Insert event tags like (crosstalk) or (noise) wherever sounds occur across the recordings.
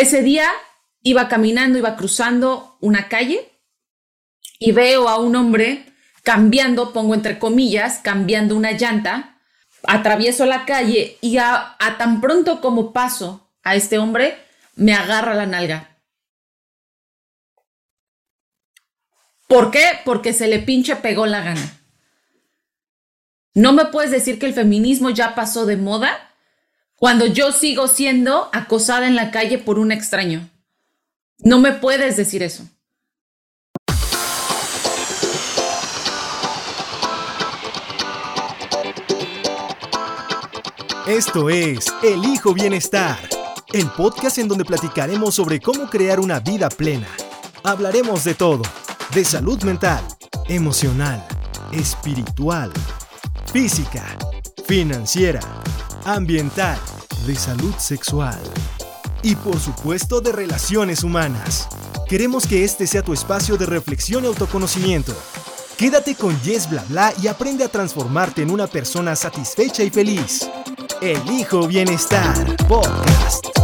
Ese día iba caminando, iba cruzando una calle y veo a un hombre cambiando, pongo entre comillas, cambiando una llanta, atravieso la calle y a, tan pronto como paso a este hombre, me agarra la nalga. ¿Por qué? Porque se le pinche pegó la gana. No me puedes decir que el feminismo ya pasó de moda cuando yo sigo siendo acosada en la calle por un extraño. No me puedes decir eso. Esto es El Hijo Bienestar, el podcast en donde platicaremos sobre cómo crear una vida plena. Hablaremos de todo, de salud mental, emocional, espiritual, física, financiera, ambiental, de salud sexual y por supuesto de relaciones humanas. Queremos que este sea tu espacio de reflexión y autoconocimiento. Quédate con Yes Bla Bla y aprende a transformarte en una persona satisfecha y feliz. Elijo Bienestar Podcast.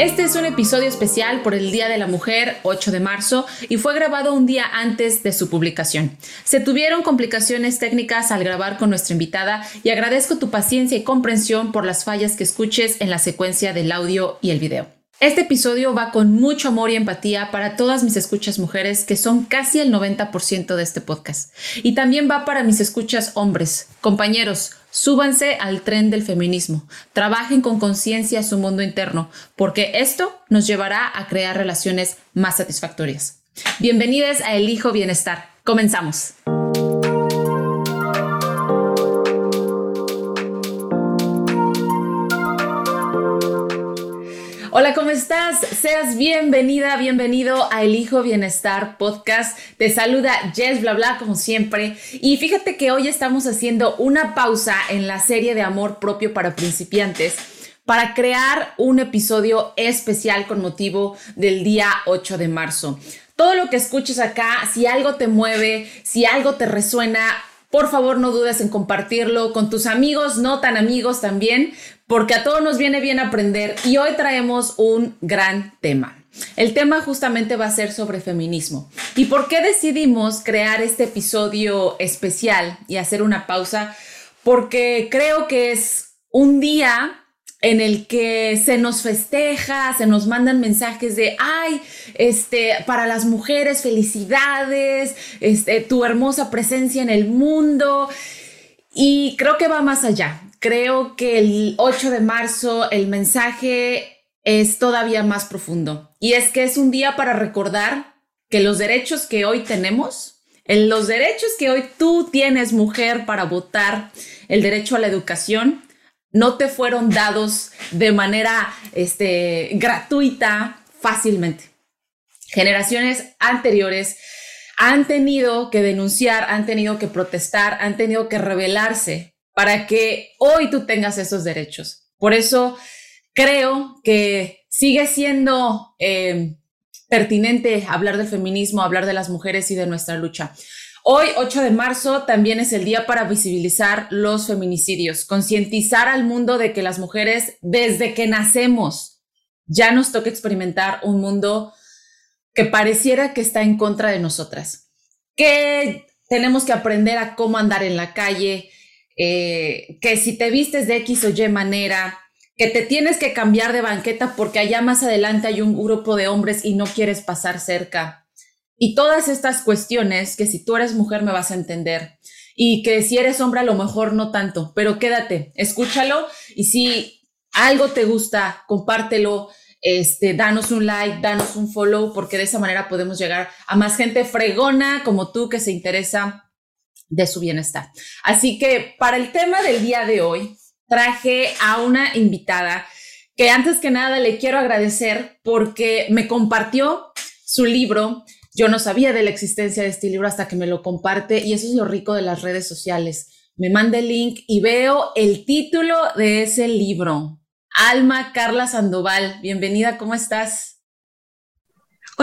Este es un episodio especial por el Día de la Mujer, 8 de marzo, y fue grabado un día antes de su publicación. Se tuvieron complicaciones técnicas al grabar con nuestra invitada y agradezco tu paciencia y comprensión por las fallas que escuches en la secuencia del audio y el video. Este episodio va con mucho amor y empatía para todas mis escuchas mujeres, que son casi el 90% de este podcast. Y también va para mis escuchas hombres. Compañeros, súbanse al tren del feminismo. Trabajen con conciencia su mundo interno, porque esto nos llevará a crear relaciones más satisfactorias. Bienvenidos a El Hijo Bienestar. Comenzamos. Hola, ¿cómo estás? Seas bienvenida, bienvenido a El Hijo Bienestar Podcast. Te saluda Jess Bla Bla como siempre. Y fíjate que hoy estamos haciendo una pausa en la serie de amor propio para principiantes para crear un episodio especial con motivo del día 8 de marzo. Todo lo que escuches acá, si algo te mueve, si algo te resuena, por favor, no dudes en compartirlo con tus amigos, no tan amigos también, porque a todos nos viene bien aprender y hoy traemos un gran tema. El tema justamente va a ser sobre feminismo. ¿Y por qué decidimos crear este episodio especial y hacer una pausa? Porque creo que es un día en el que se nos festeja, se nos mandan mensajes de, ay, este, para las mujeres, felicidades, este, tu hermosa presencia en el mundo. Y creo que va más allá. Creo que el 8 de marzo el mensaje es todavía más profundo. Y es que es un día para recordar que los derechos que hoy tenemos, los derechos que hoy tú tienes, mujer, para votar, el derecho a la educación, no te fueron dados de manera este, gratuita fácilmente. Generaciones anteriores han tenido que denunciar, han tenido que protestar, han tenido que rebelarse para que hoy tú tengas esos derechos. Por eso creo que sigue siendo eh, pertinente hablar del feminismo, hablar de las mujeres y de nuestra lucha. Hoy, 8 de marzo, también es el día para visibilizar los feminicidios, concientizar al mundo de que las mujeres, desde que nacemos, ya nos toca experimentar un mundo que pareciera que está en contra de nosotras, que tenemos que aprender a cómo andar en la calle, eh, que si te vistes de X o Y manera, que te tienes que cambiar de banqueta porque allá más adelante hay un grupo de hombres y no quieres pasar cerca y todas estas cuestiones que si tú eres mujer me vas a entender y que si eres hombre a lo mejor no tanto, pero quédate, escúchalo y si algo te gusta, compártelo, este, danos un like, danos un follow, porque de esa manera podemos llegar a más gente fregona como tú que se interesa de su bienestar. Así que para el tema del día de hoy, traje a una invitada que antes que nada le quiero agradecer porque me compartió su libro yo no sabía de la existencia de este libro hasta que me lo comparte y eso es lo rico de las redes sociales. Me manda el link y veo el título de ese libro. Alma Carla Sandoval, bienvenida, ¿cómo estás?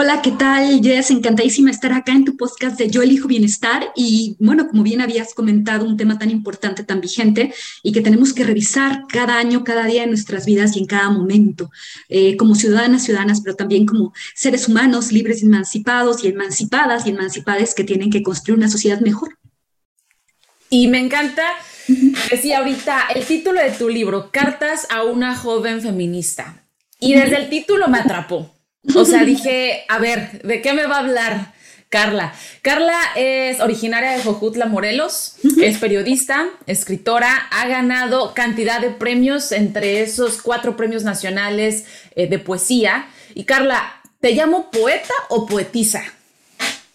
Hola, ¿qué tal, Jess? Encantadísima estar acá en tu podcast de Yo elijo bienestar. Y bueno, como bien habías comentado, un tema tan importante, tan vigente y que tenemos que revisar cada año, cada día en nuestras vidas y en cada momento, eh, como ciudadanas, ciudadanas, pero también como seres humanos libres, emancipados y emancipadas y emancipadas que tienen que construir una sociedad mejor. Y me encanta, decía ahorita, el título de tu libro, Cartas a una joven feminista. Y desde el título me atrapó o sea, dije, a ver, ¿de qué me va a hablar Carla? Carla es originaria de Jojutla, Morelos, es periodista, escritora, ha ganado cantidad de premios, entre esos cuatro premios nacionales eh, de poesía. Y Carla, ¿te llamo poeta o poetisa?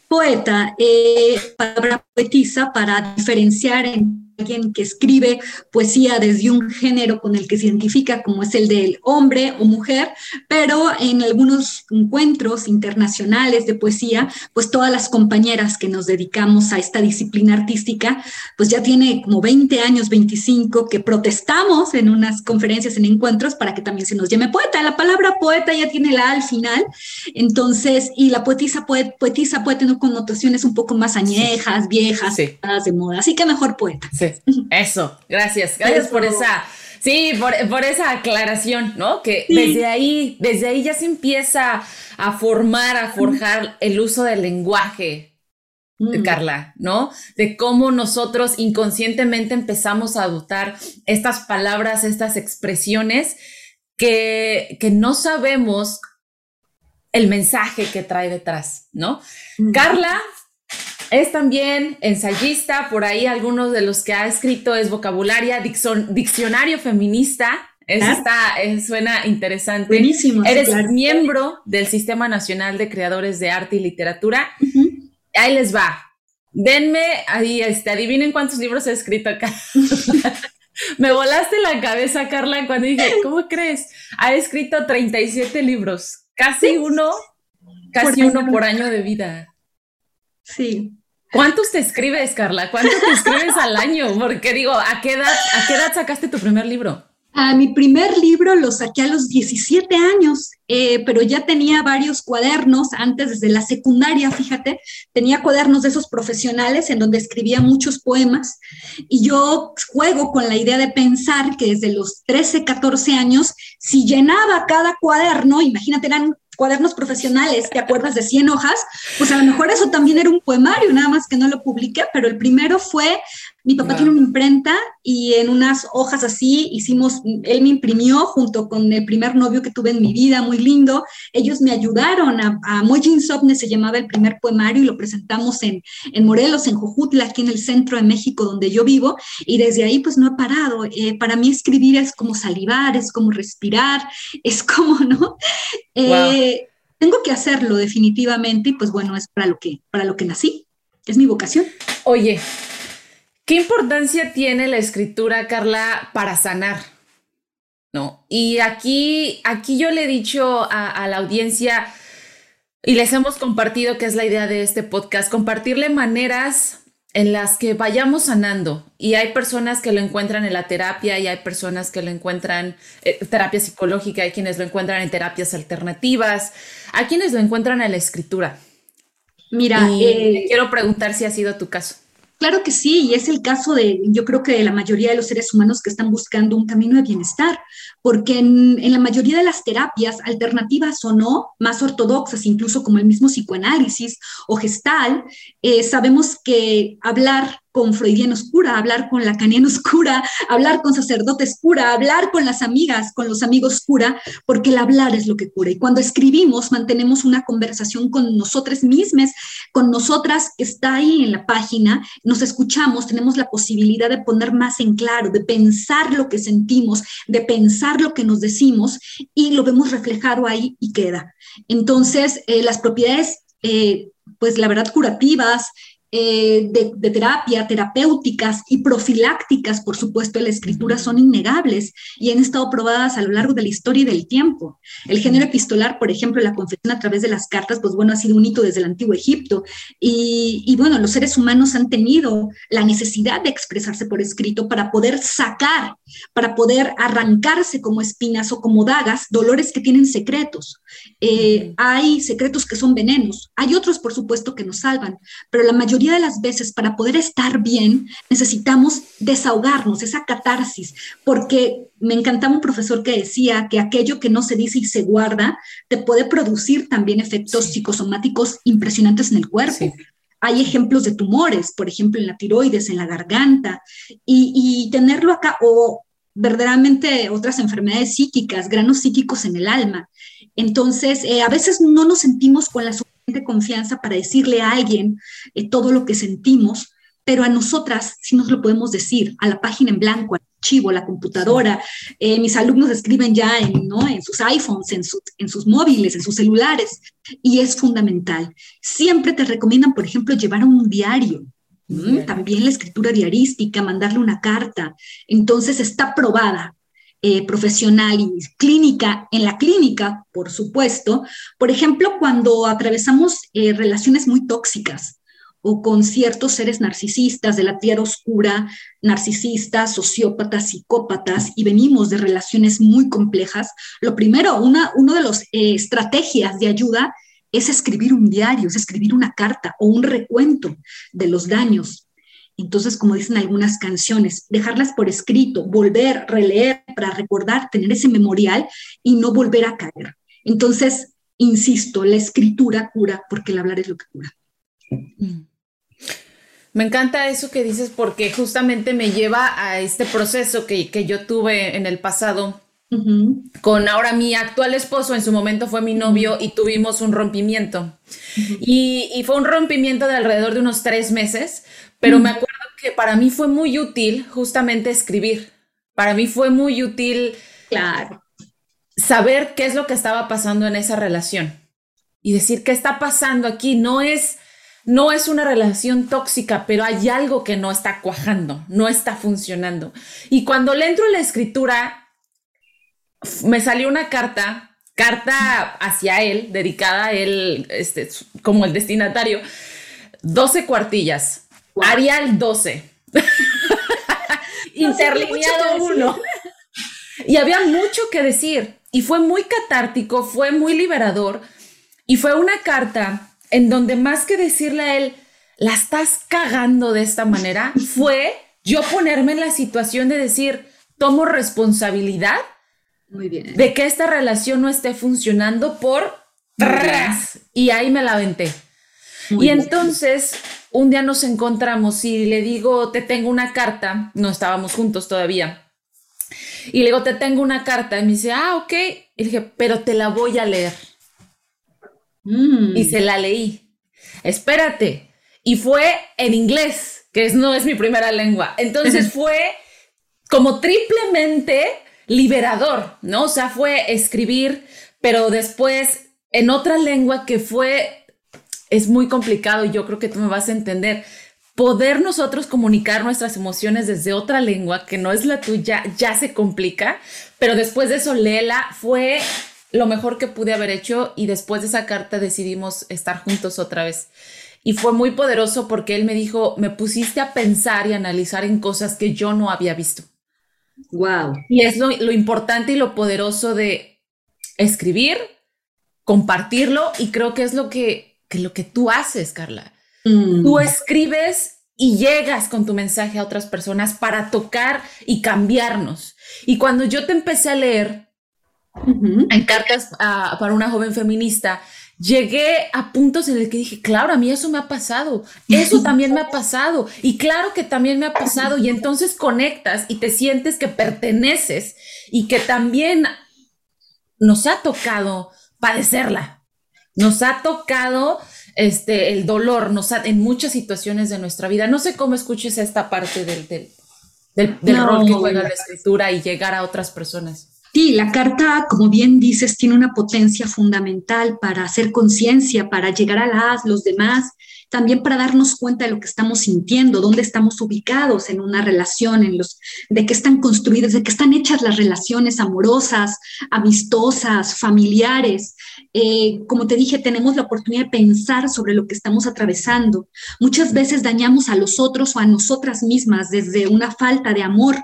Poeta, eh, palabra poetisa para diferenciar en alguien que escribe poesía desde un género con el que se identifica como es el del hombre o mujer, pero en algunos encuentros internacionales de poesía, pues todas las compañeras que nos dedicamos a esta disciplina artística, pues ya tiene como 20 años, 25, que protestamos en unas conferencias, en encuentros, para que también se nos llame poeta. La palabra poeta ya tiene la al final, entonces, y la poetisa, poetisa puede tener connotaciones un poco más añejas, viejas, de moda, así que mejor poeta. Eso, gracias, gracias por esa, sí, por, esa aclaración, ¿no? Que desde ahí, desde ahí ya se empieza a formar, a forjar el uso del lenguaje, de mm. Carla, ¿no? De cómo nosotros inconscientemente empezamos a adoptar estas palabras, estas expresiones que, que no sabemos el mensaje que trae detrás, ¿no? Mm. Carla es también ensayista, por ahí algunos de los que ha escrito es vocabularia, diccionario feminista. Eso ah. está, suena interesante. Buenísimo. Eres miembro del Sistema Nacional de Creadores de Arte y Literatura. Ahí les va. Denme, ahí, este, adivinen cuántos libros he escrito acá. (laughs) Me volaste la cabeza, Carla, cuando dije, ¿cómo crees? Ha escrito 37 libros, casi uno, casi uno por año de vida. Sí. ¿Cuántos te escribes, Carla? ¿Cuántos te escribes al año? Porque digo, ¿a qué edad, a qué edad sacaste tu primer libro? A mi primer libro lo saqué a los 17 años, eh, pero ya tenía varios cuadernos antes, desde la secundaria, fíjate, tenía cuadernos de esos profesionales en donde escribía muchos poemas y yo juego con la idea de pensar que desde los 13, 14 años, si llenaba cada cuaderno, imagínate, eran cuadernos profesionales, ¿te acuerdas de 100 hojas? Pues a lo mejor eso también era un poemario, nada más que no lo publiqué, pero el primero fue mi papá tiene una imprenta y en unas hojas así hicimos, él me imprimió junto con el primer novio que tuve en mi vida, muy lindo. Ellos me ayudaron a, a Mojin Sopne, se llamaba el primer poemario y lo presentamos en, en Morelos, en Jojutla, aquí en el centro de México, donde yo vivo. Y desde ahí pues no he parado. Eh, para mí escribir es como salivar, es como respirar, (laughs) es como, ¿no? Eh, tengo que hacerlo definitivamente y pues bueno, es para lo que, para lo que nací. Es mi vocación. Oye, ¿Qué importancia tiene la escritura, Carla, para sanar? ¿No? Y aquí, aquí yo le he dicho a, la audiencia y les hemos compartido que es la idea de este podcast, compartirle maneras en las que vayamos sanando. Y hay personas que lo encuentran en la terapia y hay personas que lo encuentran en eh, terapia psicológica, hay quienes lo encuentran en terapias alternativas, hay quienes lo encuentran en la escritura. Mira, eh, quiero preguntar si ha sido tu caso. Claro que sí, y es el caso de, yo creo que de la mayoría de los seres humanos que están buscando un camino de bienestar, porque en, la mayoría de las terapias, alternativas o no, más ortodoxas, incluso como el mismo psicoanálisis o gestal, eh, sabemos que hablar con freudianos cura, hablar con lacanianos cura, (laughs) hablar con sacerdotes cura, hablar con las amigas, con los amigos cura, porque el hablar es lo que cura. Y cuando escribimos, mantenemos una conversación con nosotras mismas, con nosotras que está ahí en la página, nos escuchamos, tenemos la posibilidad de poner más en claro, de pensar lo que sentimos, de pensar lo que nos decimos y lo vemos reflejado ahí y queda. Entonces, eh, las propiedades, eh, pues la verdad, curativas, eh, de, terapia, terapéuticas y profilácticas, por supuesto, de la escritura son innegables y han estado probadas a lo largo de la historia y del tiempo. El género epistolar, por ejemplo, la confesión a través de las cartas, pues bueno, ha sido un hito desde el antiguo Egipto y, y bueno, los seres humanos han tenido la necesidad de expresarse por escrito para poder sacar, para poder arrancarse como espinas o como dagas, dolores que tienen secretos. Eh, hay secretos que son venenos, hay otros, por supuesto, que nos salvan, pero la mayoría de las veces para poder estar bien necesitamos desahogarnos, esa catarsis, porque me encantaba un profesor que decía que aquello que no se dice y se guarda te puede producir también efectos psicosomáticos impresionantes en el cuerpo. Hay ejemplos de tumores, por ejemplo, en la tiroides, en la garganta, y, tenerlo acá, o verdaderamente otras enfermedades psíquicas, granos psíquicos en el alma. Entonces, eh, a veces no nos sentimos con la de confianza para decirle a alguien eh, todo lo que sentimos, pero a nosotras sí nos lo podemos decir, a la página en blanco, al archivo, a la computadora. Eh, mis alumnos escriben ya en, ¿no? en sus iPhones, en, en sus móviles, en sus celulares, y es fundamental. Siempre te recomiendan, por ejemplo, llevar un diario, también la escritura diarística, mandarle una carta. Entonces está probada eh, profesional y clínica, en la clínica, por supuesto. Por ejemplo, cuando atravesamos eh, relaciones muy tóxicas o con ciertos seres narcisistas de la tierra oscura, narcisistas, sociópatas, psicópatas, y venimos de relaciones muy complejas, lo primero, una uno de las eh, estrategias de ayuda es escribir un diario, es escribir una carta o un recuento de los daños entonces, como dicen algunas canciones, dejarlas por escrito, volver, releer para recordar, tener ese memorial y no volver a caer. Entonces, insisto, la escritura cura porque el hablar es lo que cura. Mm. Me encanta eso que dices porque justamente me lleva a este proceso que, yo tuve en el pasado con ahora mi actual esposo, en su momento fue mi novio y tuvimos un rompimiento. y, y, fue un rompimiento de alrededor de unos tres meses, pero me acuerdo que para mí fue muy útil justamente escribir. Para mí fue muy útil claro. saber qué es lo que estaba pasando en esa relación y decir qué está pasando aquí. No es, no es una relación tóxica, pero hay algo que no está cuajando, no está funcionando. Y cuando le entro en la escritura, me salió una carta, carta hacia él, dedicada a él, este, como el destinatario, 12 cuartillas Arial 12. (laughs) Interlineado 1. Y había mucho que decir. Y fue muy catártico, fue muy liberador. Y fue una carta en donde más que decirle a él, la estás cagando de esta manera, (laughs) fue yo ponerme en la situación de decir, tomo responsabilidad muy bien. de que esta relación no esté funcionando por... Y ahí me la aventé. y entonces un día nos encontramos y le digo, te tengo una carta, no estábamos juntos todavía. Y le digo, te tengo una carta. Y me dice, ah, ok. Y le dije, pero te la voy a leer. Mm. Y se la leí. Espérate. Y fue en inglés, que no es mi primera lengua. Entonces (laughs) fue como triplemente liberador, ¿no? O sea, fue escribir, pero después en otra lengua que fue es muy complicado y yo creo que tú me vas a entender. Poder nosotros comunicar nuestras emociones desde otra lengua que no es la tuya ya se complica, pero después de eso, Lela fue lo mejor que pude haber hecho y después de esa carta decidimos estar juntos otra vez. Y fue muy poderoso porque él me dijo, me pusiste a pensar y analizar en cosas que yo no había visto. Wow. Y es lo, lo importante y lo poderoso de escribir, compartirlo y creo que es lo que que lo que tú haces, Carla. Mm. Tú escribes y llegas con tu mensaje a otras personas para tocar y cambiarnos. Y cuando yo te empecé a leer en cartas para una joven feminista, llegué a puntos en el que dije, claro, a mí eso me ha pasado, eso (laughs) también me ha pasado, y claro que también me ha pasado, y entonces conectas y te sientes que perteneces y que también nos ha tocado padecerla, nos ha tocado este, el dolor, nos en muchas situaciones de nuestra vida. No sé cómo escuches esta parte del, del, rol que juega la escritura y llegar a otras personas. Sí, la carta, como bien dices, tiene una potencia fundamental para hacer conciencia, para llegar a las, los demás. también para darnos cuenta de lo que estamos sintiendo, dónde estamos ubicados en una relación, en los, de qué están construidas, de qué están hechas las relaciones amorosas, amistosas, familiares. Eh, como te dije, tenemos la oportunidad de pensar sobre lo que estamos atravesando. Muchas veces dañamos a los otros o a nosotras mismas desde una falta de amor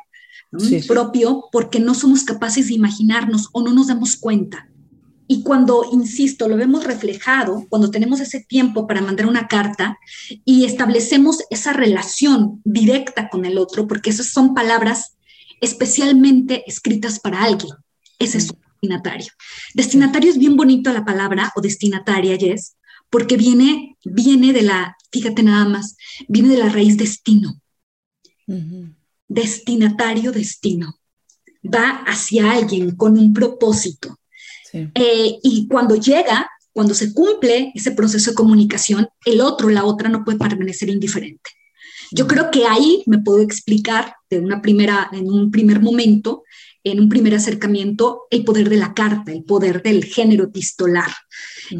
propio porque no somos capaces de imaginarnos o no nos damos cuenta. Y cuando, insisto, lo vemos reflejado, cuando tenemos ese tiempo para mandar una carta y establecemos esa relación directa con el otro, porque esas son palabras especialmente escritas para alguien. Ese es un destinatario. Destinatario es bien bonito la palabra o destinataria, Jess, porque viene, viene de la, fíjate nada más, viene de la raíz destino. Destinatario, destino. Va hacia alguien con un propósito eh, y cuando llega, cuando se cumple ese proceso de comunicación, el otro, la otra, no puede permanecer indiferente. Yo creo que ahí me puedo explicar de una primera, en un primer momento, en un primer acercamiento, el poder de la carta, el poder del género epistolar.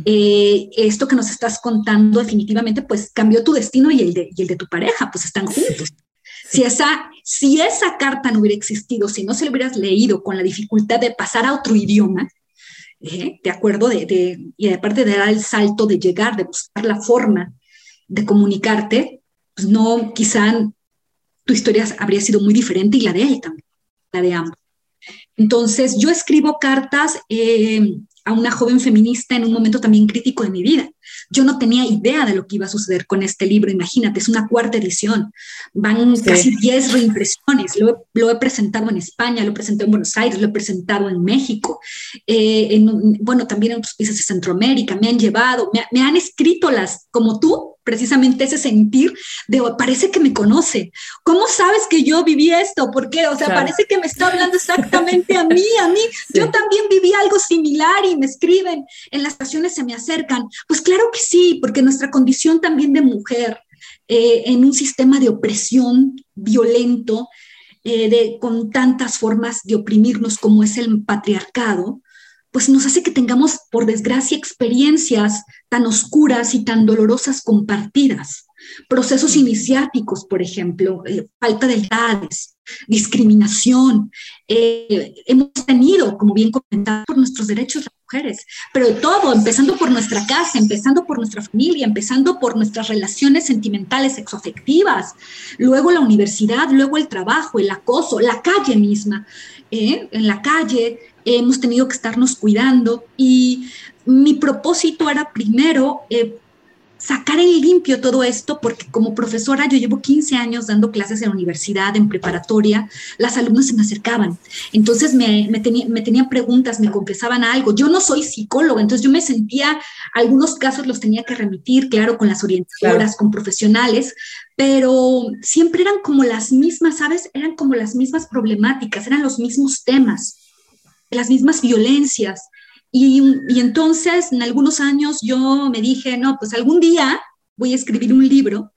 Eh, esto que nos estás contando definitivamente, pues cambió tu destino y el de, y el de tu pareja, pues están juntos. Si esa, si esa carta no hubiera existido, si no se la hubieras leído con la dificultad de pasar a otro idioma, ¿eh? de acuerdo, de, y aparte de dar el salto, de llegar, de buscar la forma de comunicarte, pues no, quizá tu historia habría sido muy diferente y la de él también, la de ambos. Entonces, yo escribo cartas eh, a una joven feminista en un momento también crítico de mi vida. Yo no tenía idea de lo que iba a suceder con este libro, imagínate, es una cuarta edición, van casi 10 reimpresiones, lo, lo, he presentado en España, lo he presentado en Buenos Aires, lo he presentado en México, eh, en, bueno, también en otros países de Centroamérica, me han llevado, me, me han escrito las, como tú, precisamente ese sentir de oh, parece que me conoce. ¿Cómo sabes que yo viví esto? ¿Por qué? O sea, parece que me está hablando exactamente a (laughs) mí, a mí. Yo también viví algo similar y me escriben, en las estaciones se me acercan. Pues claro que sí, porque nuestra condición también de mujer eh, en un sistema de opresión violento, eh, de, con tantas formas de oprimirnos como es el patriarcado, pues nos hace que tengamos, por desgracia, experiencias tan oscuras y tan dolorosas compartidas. Procesos iniciáticos, por ejemplo, eh, falta de edades, discriminación. Eh, hemos tenido, como bien comentado, por nuestros derechos pero todo, empezando por nuestra casa, empezando por nuestra familia, empezando por nuestras relaciones sentimentales, sexoafectivas, luego la universidad, luego el trabajo, el acoso, la calle misma. ¿eh? en la calle, hemos tenido que estarnos cuidando y mi propósito era primero eh, sacar en limpio todo esto, porque como profesora yo llevo 15 años dando clases en la universidad, en preparatoria, las alumnas se me acercaban, entonces me, me, me tenían preguntas, me confesaban algo, yo no soy psicóloga, entonces yo me sentía, algunos casos los tenía que remitir, claro, con las orientadoras, con profesionales, pero siempre eran como las mismas, ¿sabes? Eran como las mismas problemáticas, eran los mismos temas las mismas violencias. Y, entonces, en algunos años, yo me dije, no, pues algún día voy a escribir un libro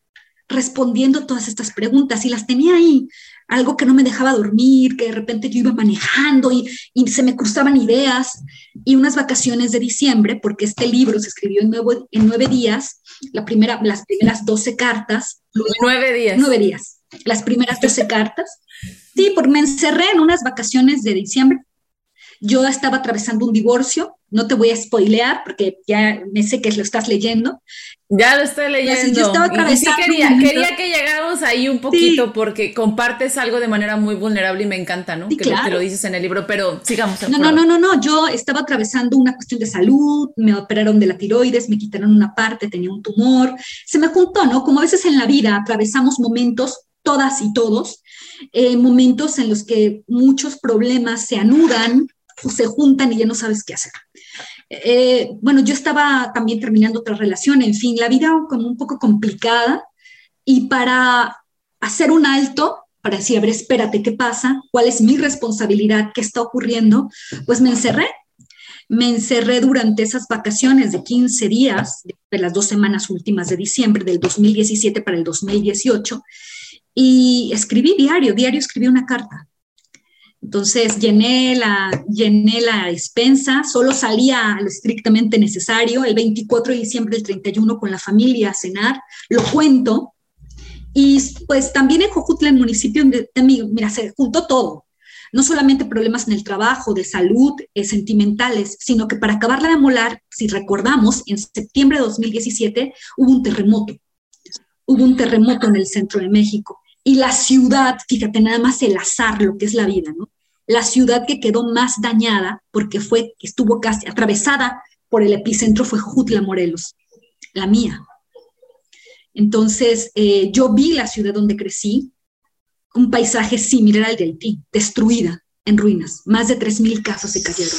respondiendo todas estas preguntas y las tenía ahí, algo que no me dejaba dormir, que de repente yo iba manejando y, se me cruzaban ideas y unas vacaciones de diciembre, porque este libro se escribió en, nuevo, en nueve días, la primera, las primeras doce cartas. Nueve días. Nueve días. Las primeras doce cartas. Sí, porque me encerré en unas vacaciones de diciembre yo estaba atravesando un divorcio, no te voy a spoilear porque ya me sé que lo estás leyendo. Ya lo estoy leyendo. Yo estaba atravesando. Y sí quería, quería, que llegáramos ahí un poquito porque compartes algo de manera muy vulnerable y me encanta, ¿no? que, claro. lo, dices en el libro, pero sigamos. No, no, no, no, no. Yo estaba atravesando una cuestión de salud, me operaron de la tiroides, me quitaron una parte, tenía un tumor. Se me juntó, ¿no? Como a veces en la vida atravesamos momentos todas y todos, eh, momentos en los que muchos problemas se anudan, se juntan y ya no sabes qué hacer. Eh, bueno, yo estaba también terminando otra relación, en fin, la vida como un poco complicada y para hacer un alto, para decir, a ver, espérate, ¿qué pasa? ¿Cuál es mi responsabilidad? ¿Qué está ocurriendo? Pues me encerré. Me encerré durante esas vacaciones de 15 días, de las dos semanas últimas de diciembre del 2017 para el 2018, y escribí diario, diario escribí una carta Entonces llené la, llené la despensa, solo salía lo estrictamente necesario, el 24 de diciembre, el 31 con la familia a cenar, lo cuento. Y pues también en Jojutla, el municipio de, mira, se juntó todo, no solamente problemas en el trabajo, de salud, eh, sentimentales, sino que para acabarla de molar, si recordamos, en septiembre de 2017 hubo un terremoto. Hubo un terremoto en el centro de México. Y la ciudad, fíjate nada más el azar, lo que es la vida, ¿no? La ciudad que quedó más dañada porque fue, estuvo casi atravesada por el epicentro fue Jutla, Morelos, la mía. Entonces, eh, yo vi la ciudad donde crecí, un paisaje similar al de Haití, destruida, en ruinas. Más de 3.000 casas se cayeron.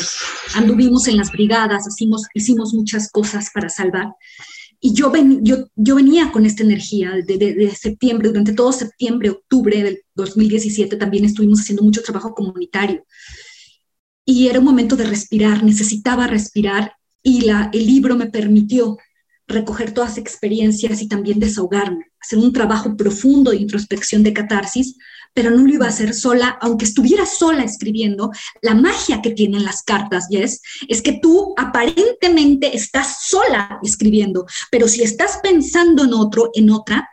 Anduvimos en las brigadas, hicimos, hicimos muchas cosas para salvar. Y yo, ven, yo, yo venía con esta energía de, septiembre, durante todo septiembre, octubre del 2017 también estuvimos haciendo mucho trabajo comunitario. Y era un momento de respirar, necesitaba respirar y la, el libro me permitió recoger todas experiencias y también desahogarme, hacer un trabajo profundo de introspección de catarsis, pero no lo iba a hacer sola, aunque estuviera sola escribiendo. La magia que tienen las cartas, Jess, es que tú aparentemente estás sola escribiendo, pero si estás pensando en otro, en otra,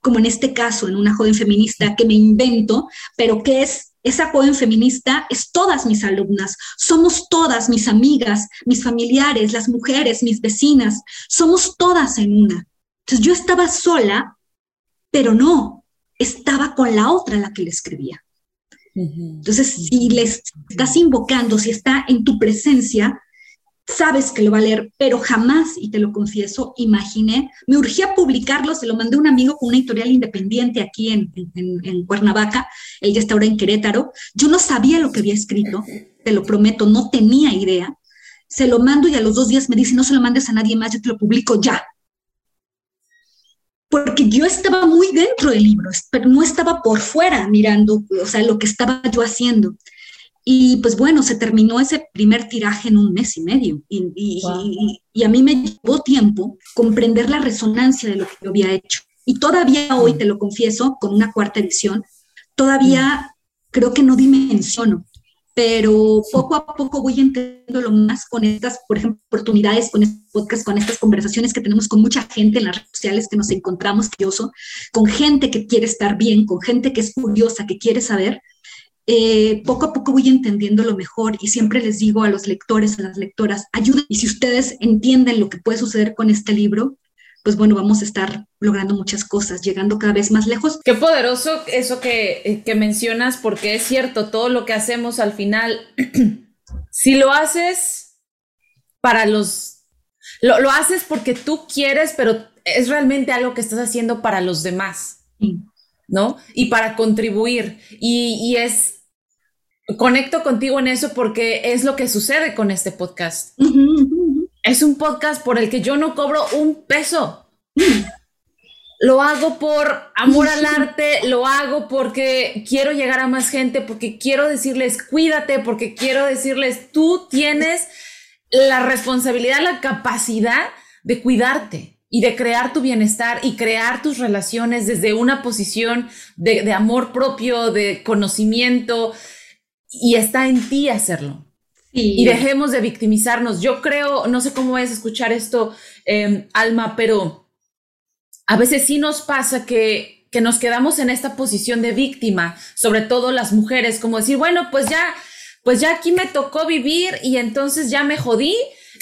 como en este caso, en una joven feminista que me invento, pero que es esa joven feminista es todas mis alumnas, somos todas mis amigas, mis familiares, las mujeres, mis vecinas, somos todas en una. Entonces yo estaba sola, pero no, estaba con la otra la que le escribía. Entonces, si les estás invocando, si está en tu presencia, sabes que lo va a leer, pero jamás, y te lo confieso, imaginé, me urgía publicarlo, se lo mandé a un amigo con una editorial independiente aquí en, en, Cuernavaca, él ya está ahora en Querétaro, yo no sabía lo que había escrito, te lo prometo, no tenía idea, se lo mando y a los dos días me dice, no se lo mandes a nadie más, yo te lo publico ya. Porque yo estaba muy dentro del libro, pero no estaba por fuera mirando, o sea, lo que estaba yo haciendo. Y pues bueno, se terminó ese primer tiraje en un mes y medio. Y, a mí me llevó tiempo comprender la resonancia de lo que yo había hecho. Y todavía hoy, mm. te lo confieso, con una cuarta edición, todavía mm. creo que no dimensiono, pero poco a poco voy entendiéndolo más con estas, por ejemplo, oportunidades, con este podcast, con estas conversaciones que tenemos con mucha gente en las redes sociales que nos encontramos, curioso, con gente que quiere estar bien, con gente que es curiosa, que quiere saber. Eh, poco a poco voy entendiendo lo mejor y siempre les digo a los lectores, a las lectoras, ayuden. Y si ustedes entienden lo que puede suceder con este libro, pues bueno, vamos a estar logrando muchas cosas, llegando cada vez más lejos. Qué poderoso eso que, eh, que mencionas, porque es cierto, todo lo que hacemos al final, (clears throat) si lo haces para los, lo, lo, haces porque tú quieres, pero es realmente algo que estás haciendo para los demás, ¿no? Y para contribuir. Y, y es conecto contigo en eso porque es lo que sucede con este podcast. Es un podcast por el que yo no cobro un peso. Lo hago por amor al arte, lo hago porque quiero llegar a más gente, porque quiero decirles cuídate, porque quiero decirles tú tienes la responsabilidad, la capacidad de cuidarte y de crear tu bienestar y crear tus relaciones desde una posición de, de amor propio, de conocimiento, y está en ti hacerlo. Y dejemos de victimizarnos. Yo creo, no sé cómo es escuchar esto, em, Alma, pero a veces sí nos pasa que, que nos quedamos en esta posición de víctima, sobre todo las mujeres, como decir, bueno, pues ya, pues ya aquí me tocó vivir y entonces ya me jodí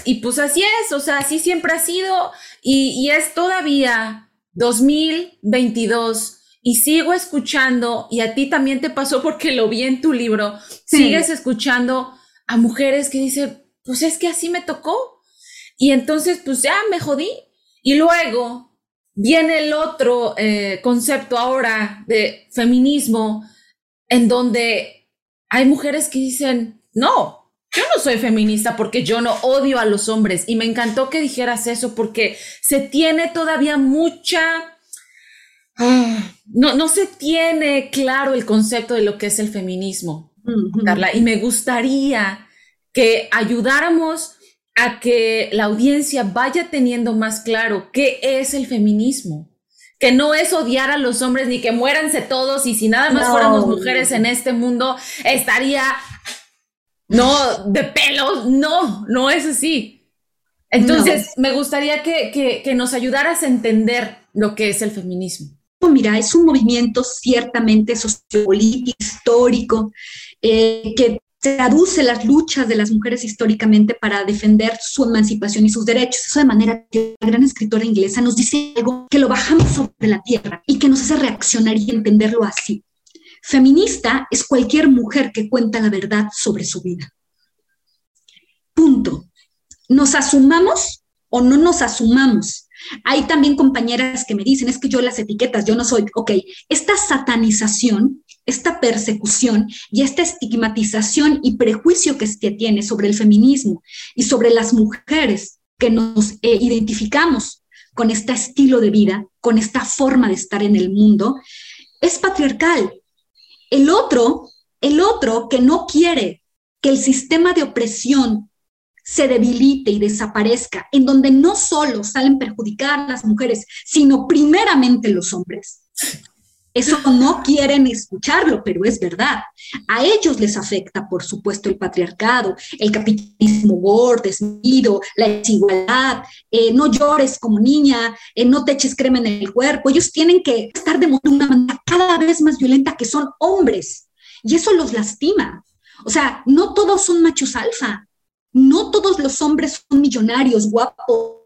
y pues así es, o sea, así siempre ha sido y, y es todavía 2022 y sigo escuchando, y a ti también te pasó porque lo vi en tu libro, sigues escuchando a mujeres que dicen, pues es que así me tocó. Y entonces, pues ya me jodí. Y luego viene el otro eh, concepto ahora de feminismo, en donde hay mujeres que dicen, no, yo no soy feminista porque yo no odio a los hombres. Y me encantó que dijeras eso porque se tiene todavía mucha Ah, no, no se tiene claro el concepto de lo que es el feminismo, Carla, y me gustaría que ayudáramos a que la audiencia vaya teniendo más claro qué es el feminismo, que no es odiar a los hombres ni que muéranse todos y si nada más fuéramos mujeres en este mundo estaría no de pelos, no, no es así. Entonces, me gustaría que, que, nos ayudaras a entender lo que es el feminismo. Mira, es un movimiento ciertamente sociopolítico, histórico, eh, que traduce las luchas de las mujeres históricamente para defender su emancipación y sus derechos. Eso de manera que la gran escritora inglesa nos dice algo que lo bajamos sobre la tierra y que nos hace reaccionar y entenderlo así. Feminista es cualquier mujer que cuenta la verdad sobre su vida. Punto. Nos asumamos o no nos asumamos. Hay también compañeras que me dicen, es que yo las etiquetas, yo no soy, ok, esta satanización esta persecución y esta estigmatización y prejuicio que tiene sobre el feminismo y sobre las mujeres que nos eh, identificamos con este estilo de vida, con esta forma de estar en el mundo, es patriarcal. El otro, el otro que no quiere que el sistema de opresión se debilite y desaparezca, en donde no solo salen perjudicadas las mujeres, sino primeramente los hombres. Eso no quieren escucharlo, pero es verdad. A ellos les afecta, por supuesto, el patriarcado, el capitalismo gordo, desmedido, la desigualdad, eh, no llores como niña, eh, no te eches crema en el cuerpo. Ellos tienen que estar de una manera cada vez más violenta que son hombres. Y eso los lastima. O sea, no todos son machos alfa, no todos los hombres son millonarios, guapos,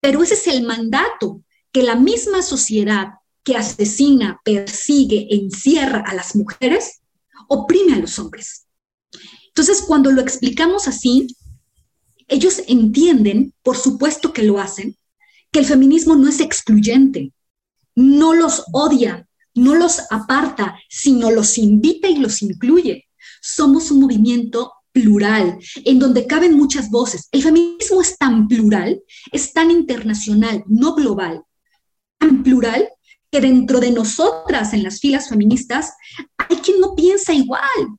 pero ese es el mandato que la misma sociedad que asesina, persigue, encierra a las mujeres, oprime a los hombres. Entonces, cuando lo explicamos así, ellos entienden, por supuesto que lo hacen, que el feminismo no es excluyente, no los odia, no los aparta, sino los invita y los incluye. Somos un movimiento plural, en donde caben muchas voces. El feminismo es tan plural, es tan internacional, no global, tan plural que dentro de nosotras, en las filas feministas, hay quien no piensa igual.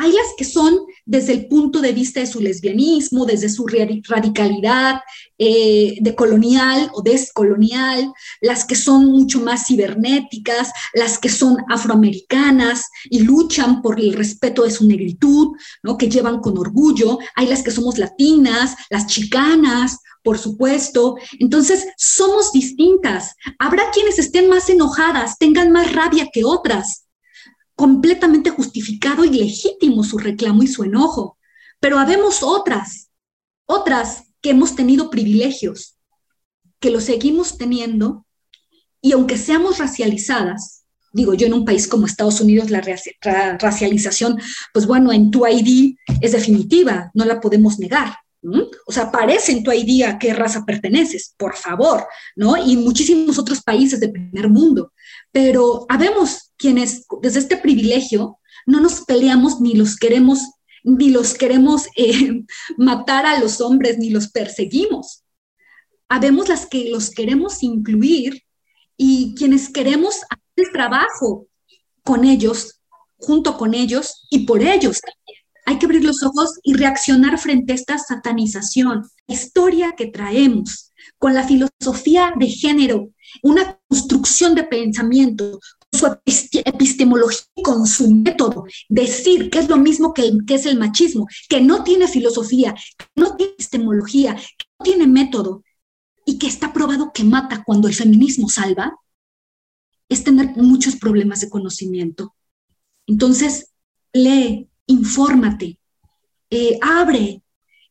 Hay las que son desde el punto de vista de su lesbianismo, desde su radicalidad eh, de colonial o descolonial, las que son mucho más cibernéticas, las que son afroamericanas y luchan por el respeto de su negritud, ¿no? que llevan con orgullo. Hay las que somos latinas, las chicanas, por supuesto. Entonces, somos distintas. Habrá quienes estén más enojadas, tengan más rabia que otras. Completamente justificado y legítimo su reclamo y su enojo. Pero habemos otras, otras que hemos tenido privilegios, que los seguimos teniendo, y aunque seamos racializadas, digo yo en un país como Estados Unidos la racialización, pues bueno, en tu ID es definitiva, no la podemos negar. O sea, aparece en tu ID a qué raza perteneces, por favor, ¿no? Y muchísimos otros países de primer mundo. Pero habemos quienes desde este privilegio no nos peleamos ni los queremos, ni los queremos eh, (laughs) matar a los hombres, ni los perseguimos. Habemos las que los queremos incluir y quienes queremos hacer el trabajo con ellos, junto con ellos y por ellos también. Hay que abrir los ojos y reaccionar frente a esta satanización. Historia que traemos con la filosofía de género, una construcción de pensamiento, su epistemología, con su método, decir que es lo mismo que, es el machismo, que no tiene filosofía, no tiene epistemología, no tiene método y que está probado que mata cuando el feminismo salva, es tener muchos problemas de conocimiento. Entonces, lee, infórmate, eh, abre,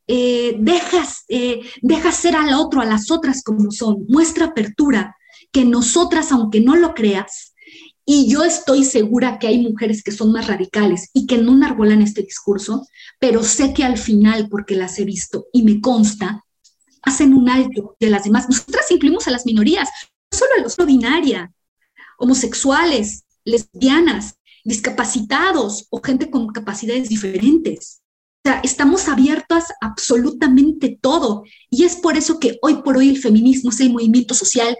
eh, dejas, eh, deja ser al otro, a las otras como son, muestra apertura, que nosotras, aunque no lo creas, y yo estoy segura que hay mujeres que son más radicales y que no enarbolan este discurso, pero sé que al final, porque las he visto y me consta, hacen un alto de las demás. Nosotras incluimos a las minorías, no solo a los no binaria, homosexuales, lesbianas, discapacitados o gente con capacidades diferentes. O sea, estamos abiertas a absolutamente todo. Y es por eso que hoy por hoy el feminismo es el movimiento social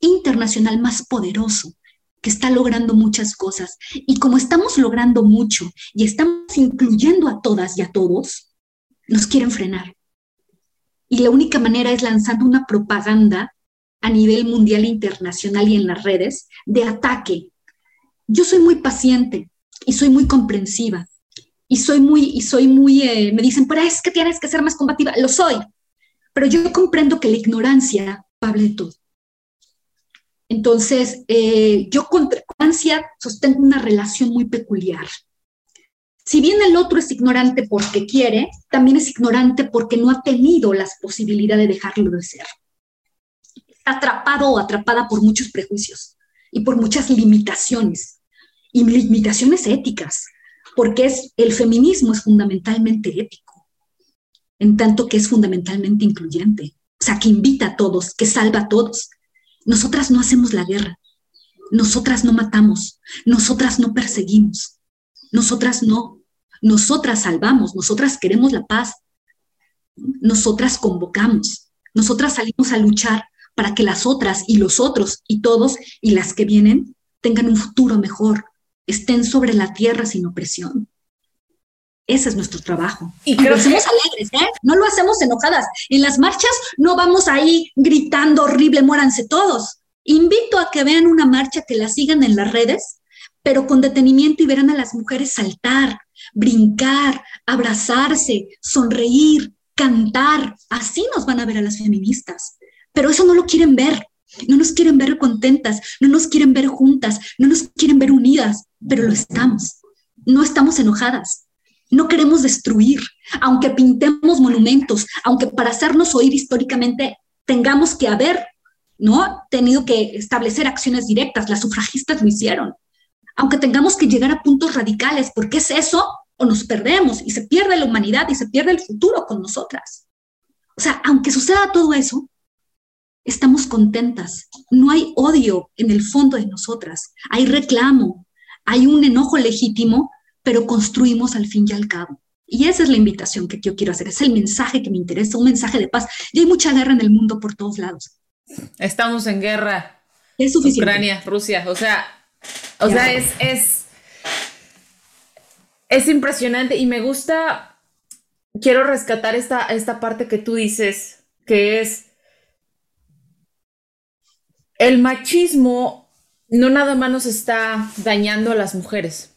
internacional más poderoso que está logrando muchas cosas. Y como estamos logrando mucho y estamos incluyendo a todas y a todos, nos quieren frenar. Y la única manera es lanzando una propaganda a nivel mundial e internacional y en las redes de ataque. Yo soy muy paciente y soy muy comprensiva y soy muy, y soy muy, eh, me dicen, pero es que tienes que ser más combativa. Lo soy, pero yo comprendo que la ignorancia habla de todo. Entonces, eh, yo con ignorancia sostengo una relación muy peculiar. Si bien el otro es ignorante porque quiere, también es ignorante porque no ha tenido las posibilidades de dejarlo de ser. atrapado o atrapada por muchos prejuicios y por muchas limitaciones, y limitaciones éticas, porque es, el feminismo es fundamentalmente ético, en tanto que es fundamentalmente incluyente, o sea, que invita a todos, que salva a todos. Nosotras no hacemos la guerra, nosotras no matamos, nosotras no perseguimos, nosotras no, nosotras salvamos, nosotras queremos la paz, nosotras convocamos, nosotras salimos a luchar para que las otras y los otros y todos y las que vienen tengan un futuro mejor, estén sobre la tierra sin opresión. Ese es nuestro trabajo. Y lo hacemos alegres, ¿eh? No lo hacemos enojadas. En las marchas no vamos ahí gritando horrible, muéranse todos. Invito a que vean una marcha, que la sigan en las redes, pero con detenimiento y verán a las mujeres saltar, brincar, abrazarse, sonreír, cantar. Así nos van a ver a las feministas. Pero eso no lo quieren ver. No nos quieren ver contentas, no nos quieren ver juntas, no nos quieren ver unidas, pero lo estamos. No estamos enojadas. No queremos destruir, aunque pintemos monumentos, aunque para hacernos oír históricamente tengamos que haber, ¿no? Tenido que establecer acciones directas, las sufragistas lo hicieron. Aunque tengamos que llegar a puntos radicales, porque es eso o nos perdemos y se pierde la humanidad y se pierde el futuro con nosotras. O sea, aunque suceda todo eso, estamos contentas. No hay odio en el fondo de nosotras. Hay reclamo, hay un enojo legítimo, pero construimos al fin y al cabo. Y esa es la invitación que yo quiero hacer, es el mensaje que me interesa, un mensaje de paz. Y hay mucha guerra en el mundo por todos lados. Estamos en guerra. Es suficiente. Ucrania, Rusia, o sea, o sea, es, es, es impresionante y me gusta, quiero rescatar esta, esta parte que tú dices, que es el machismo no nada más nos está dañando a las mujeres,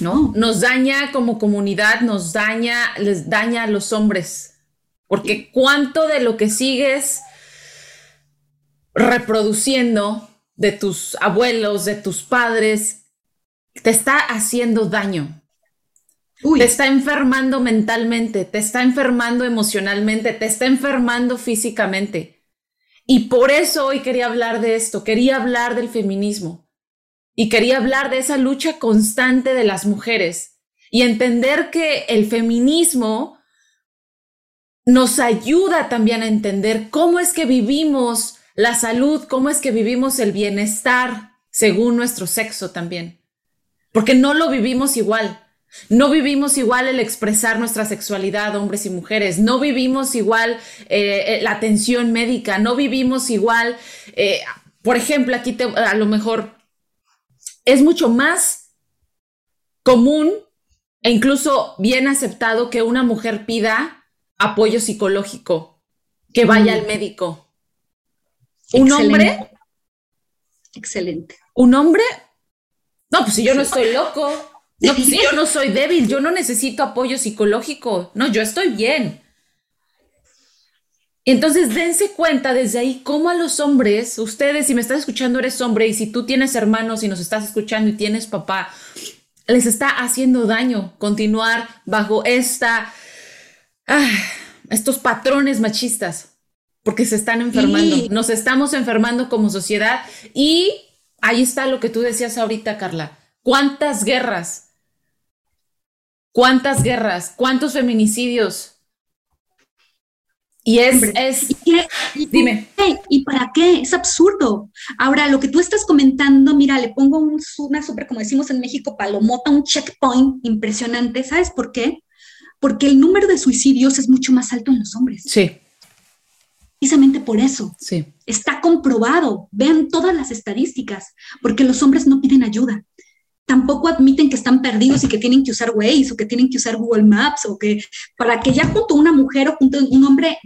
¿no? Nos daña como comunidad, nos daña, les daña a los hombres, porque cuánto de lo que sigues reproduciendo de tus abuelos, de tus padres, te está haciendo daño. Te está enfermando mentalmente, te está enfermando emocionalmente, te está enfermando físicamente. Y por eso hoy quería hablar de esto, quería hablar del feminismo y quería hablar de esa lucha constante de las mujeres y entender que el feminismo nos ayuda también a entender cómo es que vivimos la salud, cómo es que vivimos el bienestar según nuestro sexo también, porque no lo vivimos igual. No vivimos igual el expresar nuestra sexualidad, hombres y mujeres. No vivimos igual eh, eh, la atención médica. No vivimos igual, eh, por ejemplo, aquí a lo mejor es mucho más común e incluso bien aceptado que una mujer pida apoyo psicológico, que vaya al médico. Un hombre. Excelente. Un hombre. No, pues si yo no estoy loco. No, pues yo no soy débil, yo no necesito apoyo psicológico, no, yo estoy bien. Entonces, dense cuenta desde ahí cómo a los hombres, ustedes, si me estás escuchando, eres hombre, y si tú tienes hermanos y nos estás escuchando y tienes papá, les está haciendo daño continuar bajo esta, ah, estos patrones machistas, porque se están enfermando, nos estamos enfermando como sociedad y ahí está lo que tú decías ahorita, Carla. ¿Cuántas guerras ¿Cuántas guerras? ¿Cuántos feminicidios? Y es, es ¿Y dime. ¿Y para qué? Es absurdo. Ahora, lo que tú estás comentando, mira, le pongo un, una super, como decimos en México, palomota, un checkpoint impresionante. ¿Sabes por qué? Porque el número de suicidios es mucho más alto en los hombres. Sí. Precisamente por eso. Sí. Está comprobado. Vean todas las estadísticas, porque los hombres no piden ayuda tampoco admiten que están perdidos y que tienen que usar Waze o que tienen que usar Google Maps o que para que ya junto a una mujer o junto a un hombre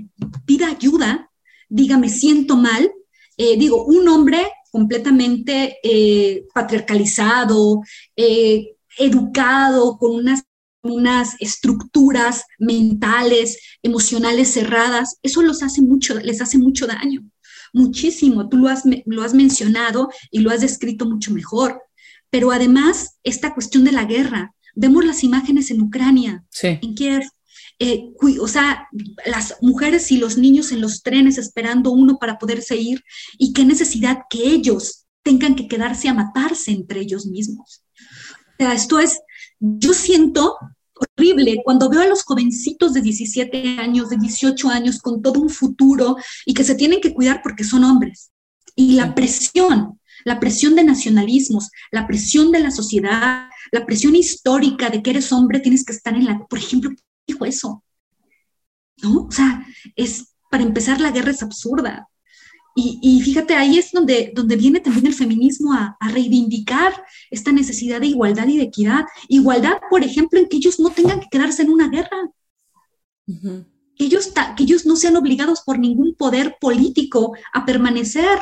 pida ayuda, diga me siento mal, eh, digo, un hombre completamente eh, patriarcalizado, eh, educado, con unas, unas estructuras mentales, emocionales cerradas, eso los hace mucho, les hace mucho daño, muchísimo. Tú lo has, lo has mencionado y lo has descrito mucho mejor. Pero además, esta cuestión de la guerra, vemos las imágenes en Ucrania, en Kiev, eh, o sea, las mujeres y los niños en los trenes esperando uno para poderse ir. Y qué necesidad que ellos tengan que quedarse a matarse entre ellos mismos. O sea, esto es, yo siento horrible cuando veo a los jovencitos de 17 años, de 18 años, con todo un futuro y que se tienen que cuidar porque son hombres. Y la presión, la presión de nacionalismos, la presión de la sociedad, la presión histórica de que eres hombre, tienes que estar en la, por ejemplo, dijo eso? ¿No? O sea, es, para empezar, la guerra es absurda. Y, fíjate, ahí es donde, donde viene también el feminismo a, reivindicar esta necesidad de igualdad y de equidad. Igualdad, por ejemplo, en que ellos no tengan que quedarse en una guerra. que, ellos que ellos no sean obligados por ningún poder político a permanecer.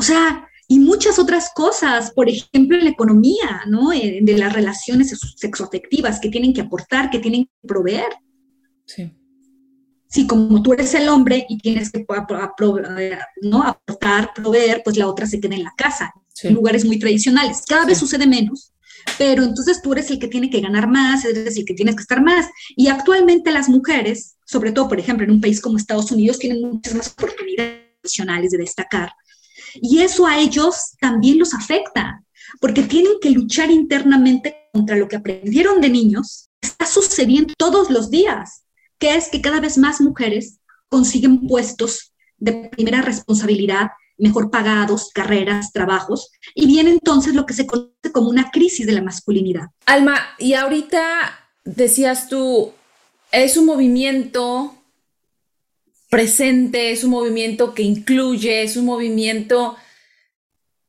O sea, y muchas otras cosas, por ejemplo, en la economía, ¿no? Eh, de las relaciones sexoafectivas que tienen que aportar, que tienen que proveer. Sí. Si como tú eres el hombre y tienes que ¿no? aportar, proveer, pues la otra se queda en la casa, en lugares muy tradicionales. Cada vez sucede menos, pero entonces tú eres el que tiene que ganar más, eres el que tienes que estar más. Y actualmente las mujeres, sobre todo, por ejemplo, en un país como Estados Unidos, tienen muchas más oportunidades de destacar y eso a ellos también los afecta, porque tienen que luchar internamente contra lo que aprendieron de niños. Está sucediendo todos los días, que es que cada vez más mujeres consiguen puestos de primera responsabilidad, mejor pagados, carreras, trabajos, y viene entonces lo que se conoce como una crisis de la masculinidad. Alma, y ahorita decías tú, es un movimiento presente, es un movimiento que incluye, es un movimiento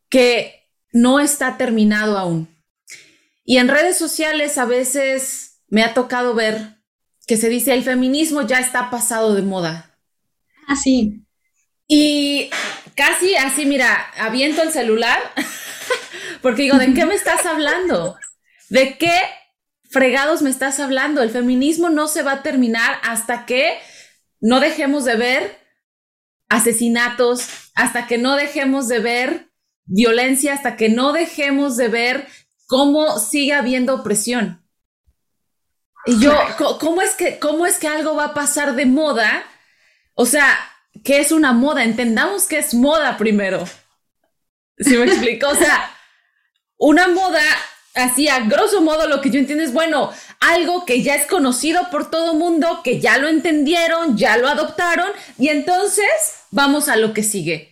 que no está terminado aún. Y en redes sociales a veces me ha tocado ver que se dice el feminismo ya está pasado de moda. Así. Ah, y casi así, mira, aviento el celular (laughs) porque digo, ¿de qué me estás hablando? ¿De qué fregados me estás hablando? El feminismo no se va a terminar hasta que no dejemos de ver asesinatos, hasta que no dejemos de ver violencia, hasta que no dejemos de ver cómo sigue habiendo opresión. Y yo, ¿cómo es que, cómo es que algo va a pasar de moda? O sea, ¿qué es una moda? Entendamos que es moda primero. ¿Sí me explico? O sea, una moda, así a grosso modo, lo que yo entiendo es, bueno, algo que ya es conocido por todo mundo, que ya lo entendieron, ya lo adoptaron, y entonces vamos a lo que sigue.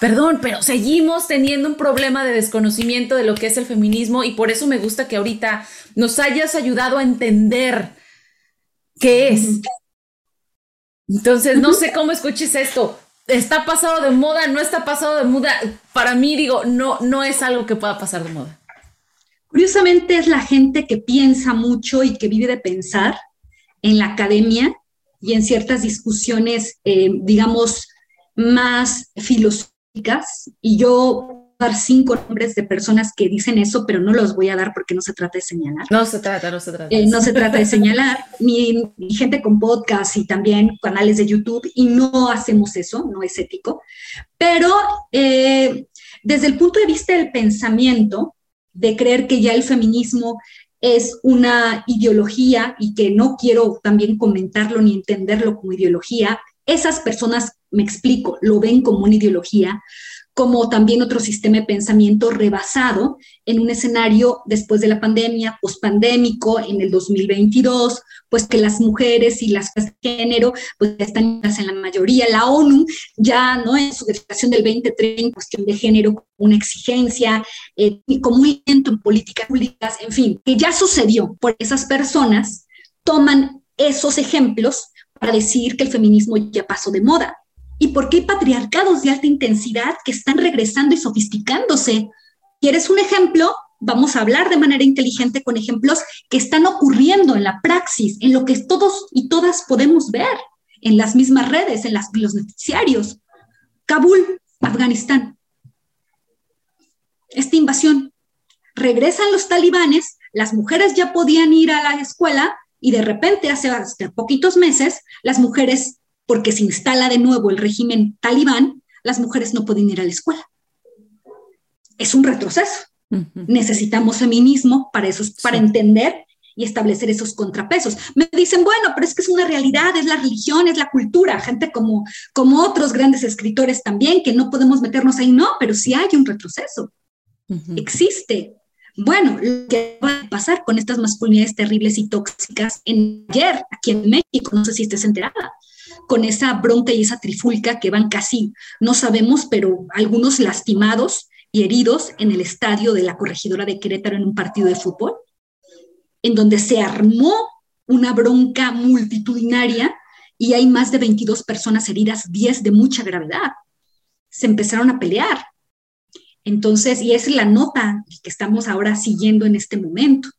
Perdón, pero seguimos teniendo un problema de desconocimiento de lo que es el feminismo y por eso me gusta que ahorita nos hayas ayudado a entender qué es. Entonces, no sé cómo escuches esto. ¿Está pasado de moda? ¿No está pasado de moda? Para mí, digo, no, no es algo que pueda pasar de moda. Curiosamente es la gente que piensa mucho y que vive de pensar en la academia y en ciertas discusiones, eh, digamos, más filosóficas. Y yo dar cinco nombres de personas que dicen eso, pero no los voy a dar porque no se trata de señalar. No se trata, no se trata. Eh, no se trata de señalar. (laughs) Mi, gente con podcast y también canales de YouTube, y no hacemos eso, no es ético. Pero eh, desde el punto de vista del pensamiento, de creer que ya el feminismo es una ideología y que no quiero también comentarlo ni entenderlo como ideología, esas personas, me explico, lo ven como una ideología, como también otro sistema de pensamiento rebasado en un escenario después de la pandemia, pospandémico, en el 2022, pues que las mujeres y las de género pues están en la mayoría. La ONU ya no en su declaración del 2030 en cuestión de género una exigencia, eh, como un en políticas públicas, en fin, que ya sucedió por esas personas, toman esos ejemplos para decir que el feminismo ya pasó de moda. ¿Y por qué hay patriarcados de alta intensidad que están regresando y sofisticándose? ¿Quieres un ejemplo? Vamos a hablar de manera inteligente con ejemplos que están ocurriendo en la praxis, en lo que todos y todas podemos ver en las mismas redes, en las, los noticiarios. Kabul, Afganistán. Esta invasión. Regresan los talibanes, las mujeres ya podían ir a la escuela y de repente, hace, hace poquitos meses, las mujeres, porque se instala de nuevo el régimen talibán, las mujeres no pueden ir a la escuela. Es un retroceso. Necesitamos feminismo para, eso, para entender y establecer esos contrapesos. Me dicen, bueno, pero es que es una realidad, es la religión, es la cultura, gente como, como otros grandes escritores también, que no podemos meternos ahí, no, pero sí hay un retroceso. Existe. Bueno, lo que va a pasar con estas masculinidades terribles y tóxicas en ayer, aquí en México, no sé si estés enterada, con esa bronca y esa trifulca que van casi, no sabemos, pero algunos lastimados y heridos en el estadio de la corregidora de Querétaro en un partido de fútbol, en donde se armó una bronca multitudinaria y hay más de 22 personas heridas, 10 de mucha gravedad. Se empezaron a pelear. Entonces, y es la nota que estamos ahora siguiendo en este momento.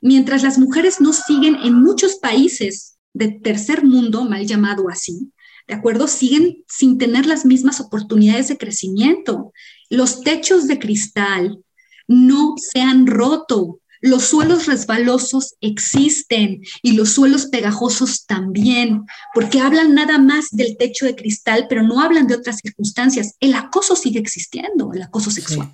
Mientras las mujeres no siguen en muchos países de tercer mundo, mal llamado así, ¿de acuerdo? Siguen sin tener las mismas oportunidades de crecimiento. Los techos de cristal no se han roto. Los suelos resbalosos existen y los suelos pegajosos también, porque hablan nada más del techo de cristal, pero no hablan de otras circunstancias. El acoso sigue existiendo, el acoso sexual.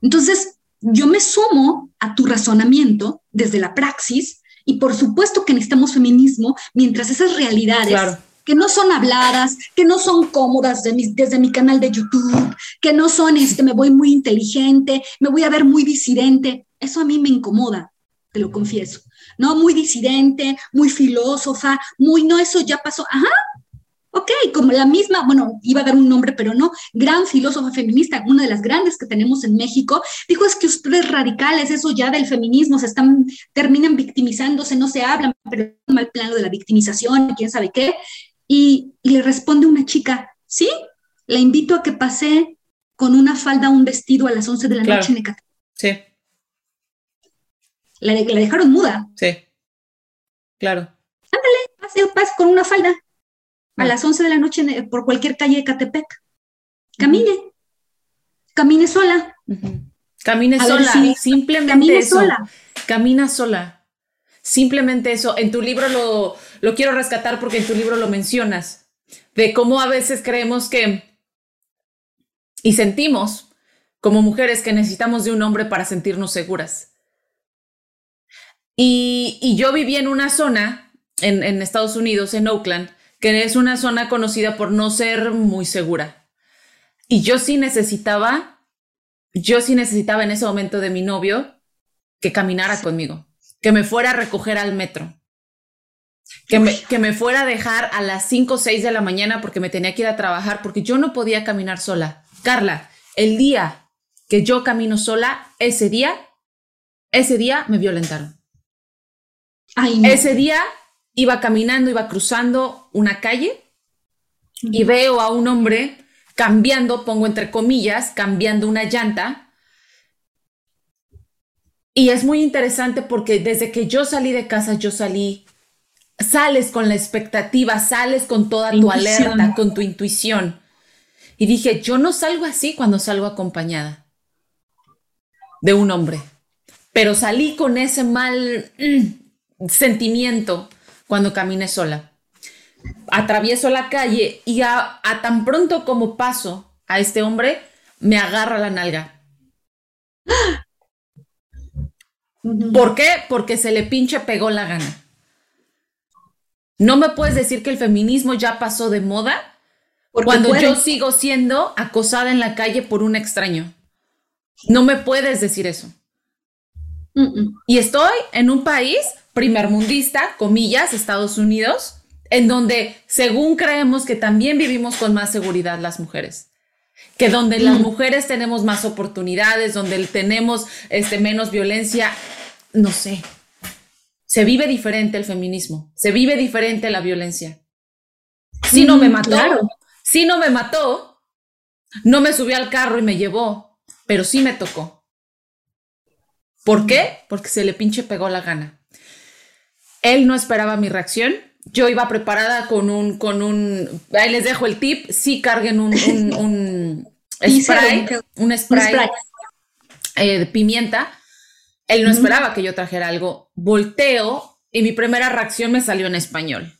Entonces, yo me sumo a tu razonamiento desde la praxis y por supuesto que necesitamos feminismo mientras esas realidades que no son habladas, que no son cómodas desde mi canal de YouTube, que no son, este, me voy muy inteligente, me voy a ver muy disidente. Eso a mí me incomoda, te lo confieso. No, muy disidente, muy filósofa, muy, no, eso ya pasó. Ajá, Ok, como la misma, bueno, iba a dar un nombre, pero no, gran filósofa feminista, una de las grandes que tenemos en México, dijo es que ustedes radicales, eso ya del feminismo, se están, terminan victimizándose, no se hablan, pero mal plano de la victimización, quién sabe qué. Y, le responde una chica, sí, la invito a que pase con una falda, un vestido a las 11 de la noche en Ecatepec. Sí. La, la, dejaron muda. Sí. Claro. Ándale, pase, pase con una falda a las 11 de la noche por cualquier calle de Catepec. Camine. Camine sola. Camine sola. Simplemente camine sola. Camina sola. Simplemente eso. En tu libro lo, lo quiero rescatar porque en tu libro lo mencionas. De cómo a veces creemos que y sentimos como mujeres que necesitamos de un hombre para sentirnos seguras. Y, y yo viví en una zona en, en Estados Unidos, en Oakland, que es una zona conocida por no ser muy segura. Y yo sí necesitaba, yo sí necesitaba en ese momento de mi novio que caminara conmigo, que me fuera a recoger al metro, que me, que me fuera a dejar a las 5 o 6 de la mañana porque me tenía que ir a trabajar, porque yo no podía caminar sola. Carla, el día que yo camino sola, ese día, ese día me violentaron. Ese día iba caminando, iba cruzando una calle y veo a un hombre cambiando, pongo entre comillas, cambiando una llanta. Y es muy interesante porque desde que yo salí de casa, yo salí, sales con la expectativa, sales con toda tu alerta, con tu intuición. Y dije, yo no salgo así cuando salgo acompañada de un hombre, pero salí con ese mal mm, sentimiento cuando camine sola. Atravieso la calle y a, tan pronto como paso a este hombre, me agarra la nalga. ¿Por qué? Porque se le pinche pegó la gana. No me puedes decir que el feminismo ya pasó de moda cuando yo sigo siendo acosada en la calle por un extraño. No me puedes decir eso. Y estoy en un país primermundista, comillas, Estados Unidos, en donde según creemos que también vivimos con más seguridad las mujeres, que donde las mm. mujeres tenemos más oportunidades, donde tenemos este, menos violencia, no sé. Se vive diferente el feminismo, se vive diferente la violencia. Si no me mm, mató, si no me mató, no me subió al carro y me llevó, pero sí me tocó. ¿Por qué? Porque se le pinche pegó la gana. Él no esperaba mi reacción. yo iba preparada con un, con un, ahí les dejo el tip, sí carguen un, un, (laughs) spray, un spray, eh, de pimienta. Él no esperaba que yo trajera algo. Volteo y mi primera reacción me salió en español.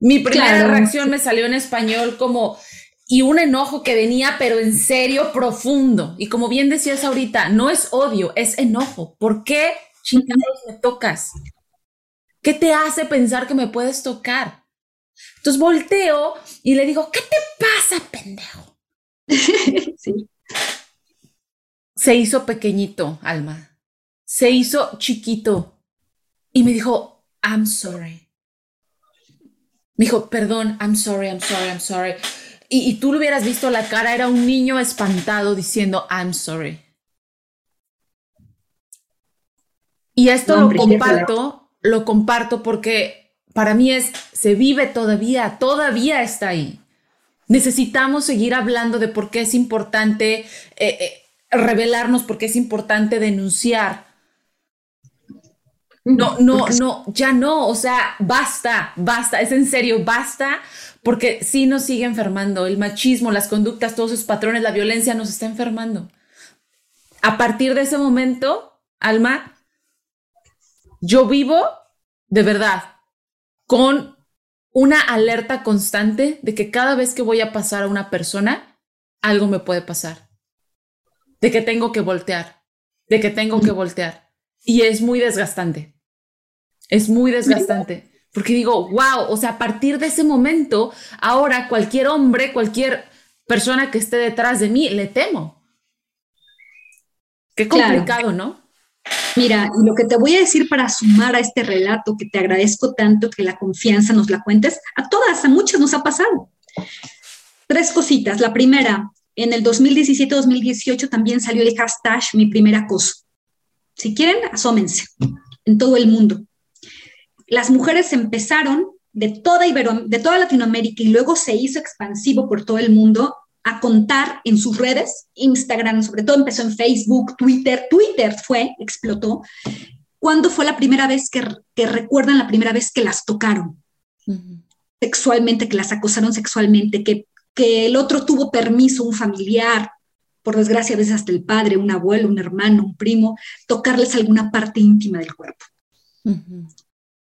Mi primera reacción me salió en español como, y un enojo que venía, pero en serio profundo. Y como bien decías ahorita, no es odio, es enojo. ¿Por qué chingados me tocas? ¿Qué te hace pensar que me puedes tocar? Entonces volteo y le digo, ¿qué te pasa, pendejo? (laughs) sí. Se hizo pequeñito, Alma. Se hizo chiquito. Y me dijo, I'm sorry. Me dijo, perdón, I'm sorry, I'm sorry, I'm sorry. Y, tú lo hubieras visto la cara, era un niño espantado diciendo, I'm sorry. Y esto lo comparto, lo comparto porque para mí es, se vive todavía, todavía está ahí. Necesitamos seguir hablando de por qué es importante eh, eh, revelarnos, por qué es importante denunciar. No, no, no, ya no, o sea, basta, basta, es en serio, basta, porque sí nos sigue enfermando. El machismo, las conductas, todos esos patrones, la violencia nos está enfermando. A partir de ese momento, Alma, yo vivo de verdad con una alerta constante de que cada vez que voy a pasar a una persona, algo me puede pasar. De que tengo que voltear, de que tengo que voltear. Y es muy desgastante. Es muy desgastante. Porque digo, wow, o sea, a partir de ese momento, ahora cualquier hombre, cualquier persona que esté detrás de mí, le temo. Qué complicado, ¿no? Mira, lo que te voy a decir para sumar a este relato, que te agradezco tanto que la confianza nos la cuentes, a todas, a muchas nos ha pasado. Tres cositas. La primera, en el 2017-2018 también salió el hashtag mi primer acoso. Si quieren, asómense en todo el mundo las mujeres empezaron de toda, de toda Latinoamérica y luego se hizo expansivo por todo el mundo a contar en sus redes, Instagram, sobre todo empezó en Facebook, Twitter, Twitter fue, explotó. ¿Cuándo fue la primera vez que, recuerdan la primera vez que las tocaron sexualmente, que las acosaron sexualmente, que, que el otro tuvo permiso, un familiar, por desgracia a veces hasta el padre, un abuelo, un hermano, un primo, tocarles alguna parte íntima del cuerpo?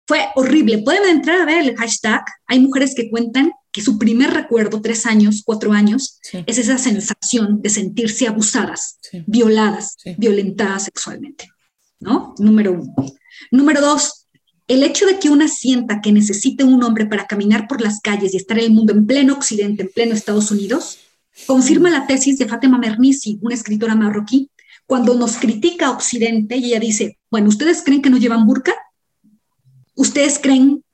Fue horrible. Pueden entrar a ver el hashtag. Hay mujeres que cuentan que su primer recuerdo, tres años, cuatro años, es esa sensación de sentirse abusadas, violadas, violentadas sexualmente. ¿No? Número uno. Número dos, el hecho de que una sienta que necesite un hombre para caminar por las calles y estar en el mundo en pleno Occidente, en pleno Estados Unidos, confirma la tesis de Fatima Mernissi, una escritora marroquí, cuando nos critica Occidente y ella dice, bueno, ¿ustedes creen que no llevan burka? ¿Ustedes creen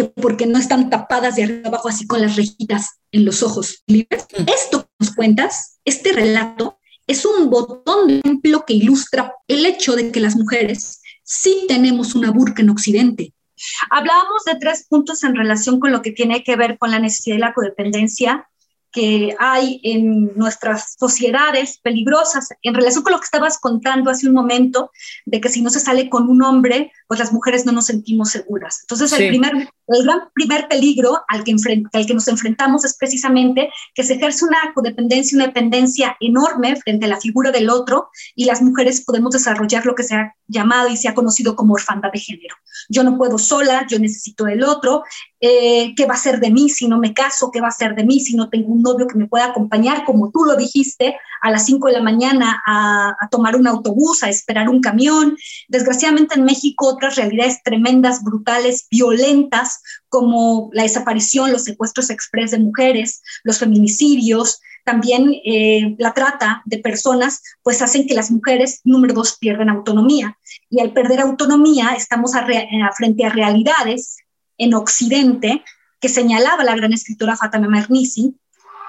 que porque no están tapadas de arriba abajo así con las rejitas en los ojos libres? Mm. Esto que nos cuentas, este relato, es un botón de ejemplo que ilustra el hecho de que las mujeres sí tenemos una burka en Occidente. Hablábamos de tres puntos en relación con lo que tiene que ver con la necesidad de la codependencia, que hay en nuestras sociedades peligrosas en relación con lo que estabas contando hace un momento, de que si no se sale con un hombre, pues las mujeres no nos sentimos seguras. Entonces, el, primer, el gran primer peligro al que, al que nos enfrentamos es precisamente que se ejerce una codependencia, una dependencia enorme frente a la figura del otro y las mujeres podemos desarrollar lo que se ha llamado y se ha conocido como orfandad de género. Yo no puedo sola, yo necesito del otro, eh, ¿qué va a ser de mí si no me caso? ¿Qué va a ser de mí si no tengo un novio que me pueda acompañar, como tú lo dijiste, a las 5 de la mañana a, tomar un autobús, a esperar un camión? Desgraciadamente en México otras realidades tremendas, brutales, violentas, como la desaparición, los secuestros express de mujeres, los feminicidios, también eh, la trata de personas, pues hacen que las mujeres, número dos, pierdan autonomía. Y al perder autonomía, estamos a frente a realidades en Occidente, que señalaba la gran escritora Fatima Mernissi,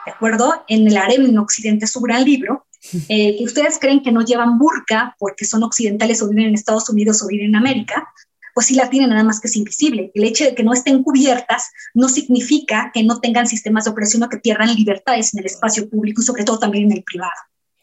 ¿de acuerdo? En el harem en Occidente, su gran libro, eh, que ustedes creen que no llevan burka porque son occidentales o viven en Estados Unidos o viven en América, pues sí la tienen nada más que es invisible. El hecho de que no estén cubiertas no significa que no tengan sistemas de opresión o que pierdan libertades en el espacio público y sobre todo también en el privado.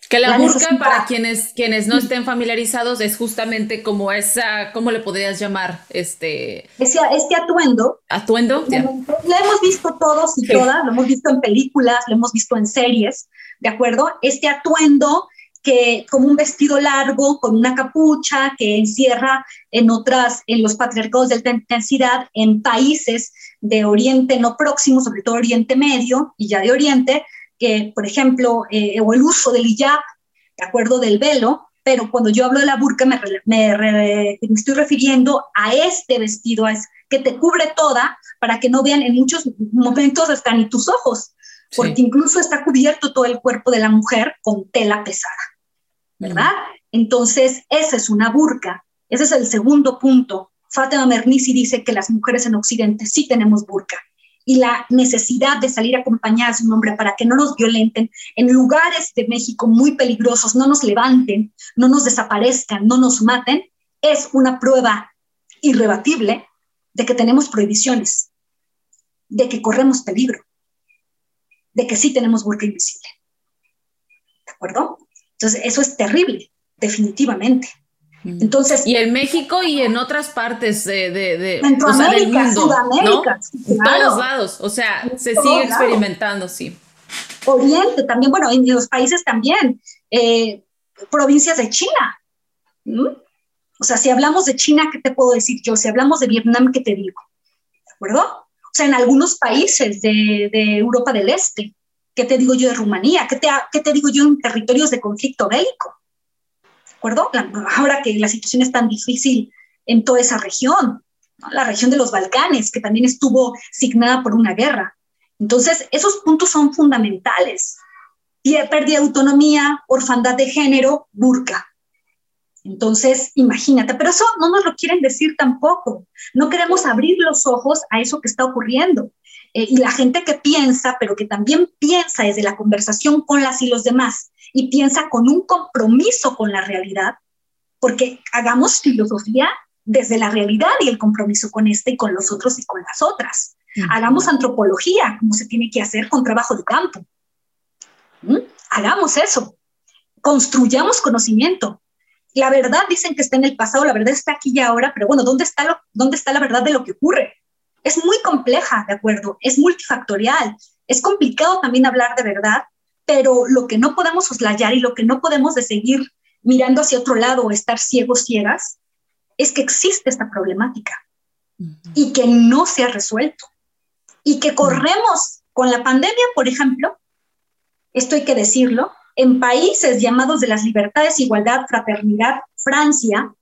Que la, burka, para quienes, quienes no estén familiarizados, es justamente como esa, ¿cómo le podrías llamar? Este, este atuendo. Atuendo. Lo hemos visto todos y todas, lo hemos visto en películas, lo hemos visto en series, ¿de acuerdo? Este atuendo que como un vestido largo con una capucha que encierra en otras, en los patriarcados de alta intensidad, en países de Oriente no próximo, sobre todo Oriente Medio y ya de Oriente, que, por ejemplo, eh, o el uso del hijab, de acuerdo del velo, pero cuando yo hablo de la burka me, me, estoy refiriendo a este vestido, es que te cubre toda para que no vean en muchos momentos hasta ni tus ojos, porque incluso está cubierto todo el cuerpo de la mujer con tela pesada, ¿verdad? Entonces, esa es una burka. Ese es el segundo punto. Fatima Mernissi dice que las mujeres en Occidente sí tenemos burka y la necesidad de salir acompañadas de un hombre para que no nos violenten en lugares de México muy peligrosos, no nos levanten, no nos desaparezcan, no nos maten, es una prueba irrebatible de que tenemos prohibiciones, de que corremos peligro, de que sí tenemos burka invisible. ¿De acuerdo? Entonces, eso es terrible, definitivamente. Mm. Entonces, y en México y en otras partes de, de, o sea, del mundo, Sudamérica, en todos lados, o sea, se sigue experimentando, sí. Oriente también, bueno, en los países también, eh, provincias de China. O sea, si hablamos de China, ¿qué te puedo decir yo? Si hablamos de Vietnam, ¿qué te digo? ¿De acuerdo? O sea, en algunos países de, de Europa del Este, ¿qué te digo yo de Rumanía? ¿Qué te, ¿Qué te digo yo en territorios de conflicto bélico? acuerdo? ahora que la situación es tan difícil en toda esa región, la región de los Balcanes, que también estuvo signada por una guerra. Entonces, esos puntos son fundamentales. Pérdida de autonomía, orfandad de género, burka. Entonces, imagínate, pero eso no nos lo quieren decir tampoco. No queremos abrir los ojos a eso que está ocurriendo. Eh, y la gente que piensa, pero que también piensa desde la conversación con las y los demás, y piensa con un compromiso con la realidad, porque hagamos filosofía desde la realidad y el compromiso con este y con los otros y con las otras. Hagamos antropología, como se tiene que hacer con trabajo de campo. ¿Mm? Hagamos eso. Construyamos conocimiento. La verdad dicen que está en el pasado, la verdad está aquí y ahora, pero bueno, ¿dónde está, lo, ¿dónde está la verdad de lo que ocurre? Es muy compleja, ¿de acuerdo? Es multifactorial. Es complicado también hablar de verdad pero lo que no podemos soslayar y lo que no podemos de seguir mirando hacia otro lado o estar ciegos, ciegas, es que existe esta problemática y que no se ha resuelto y que corremos con la pandemia, por ejemplo, esto hay que decirlo, en países llamados de las libertades, igualdad, fraternidad, Francia,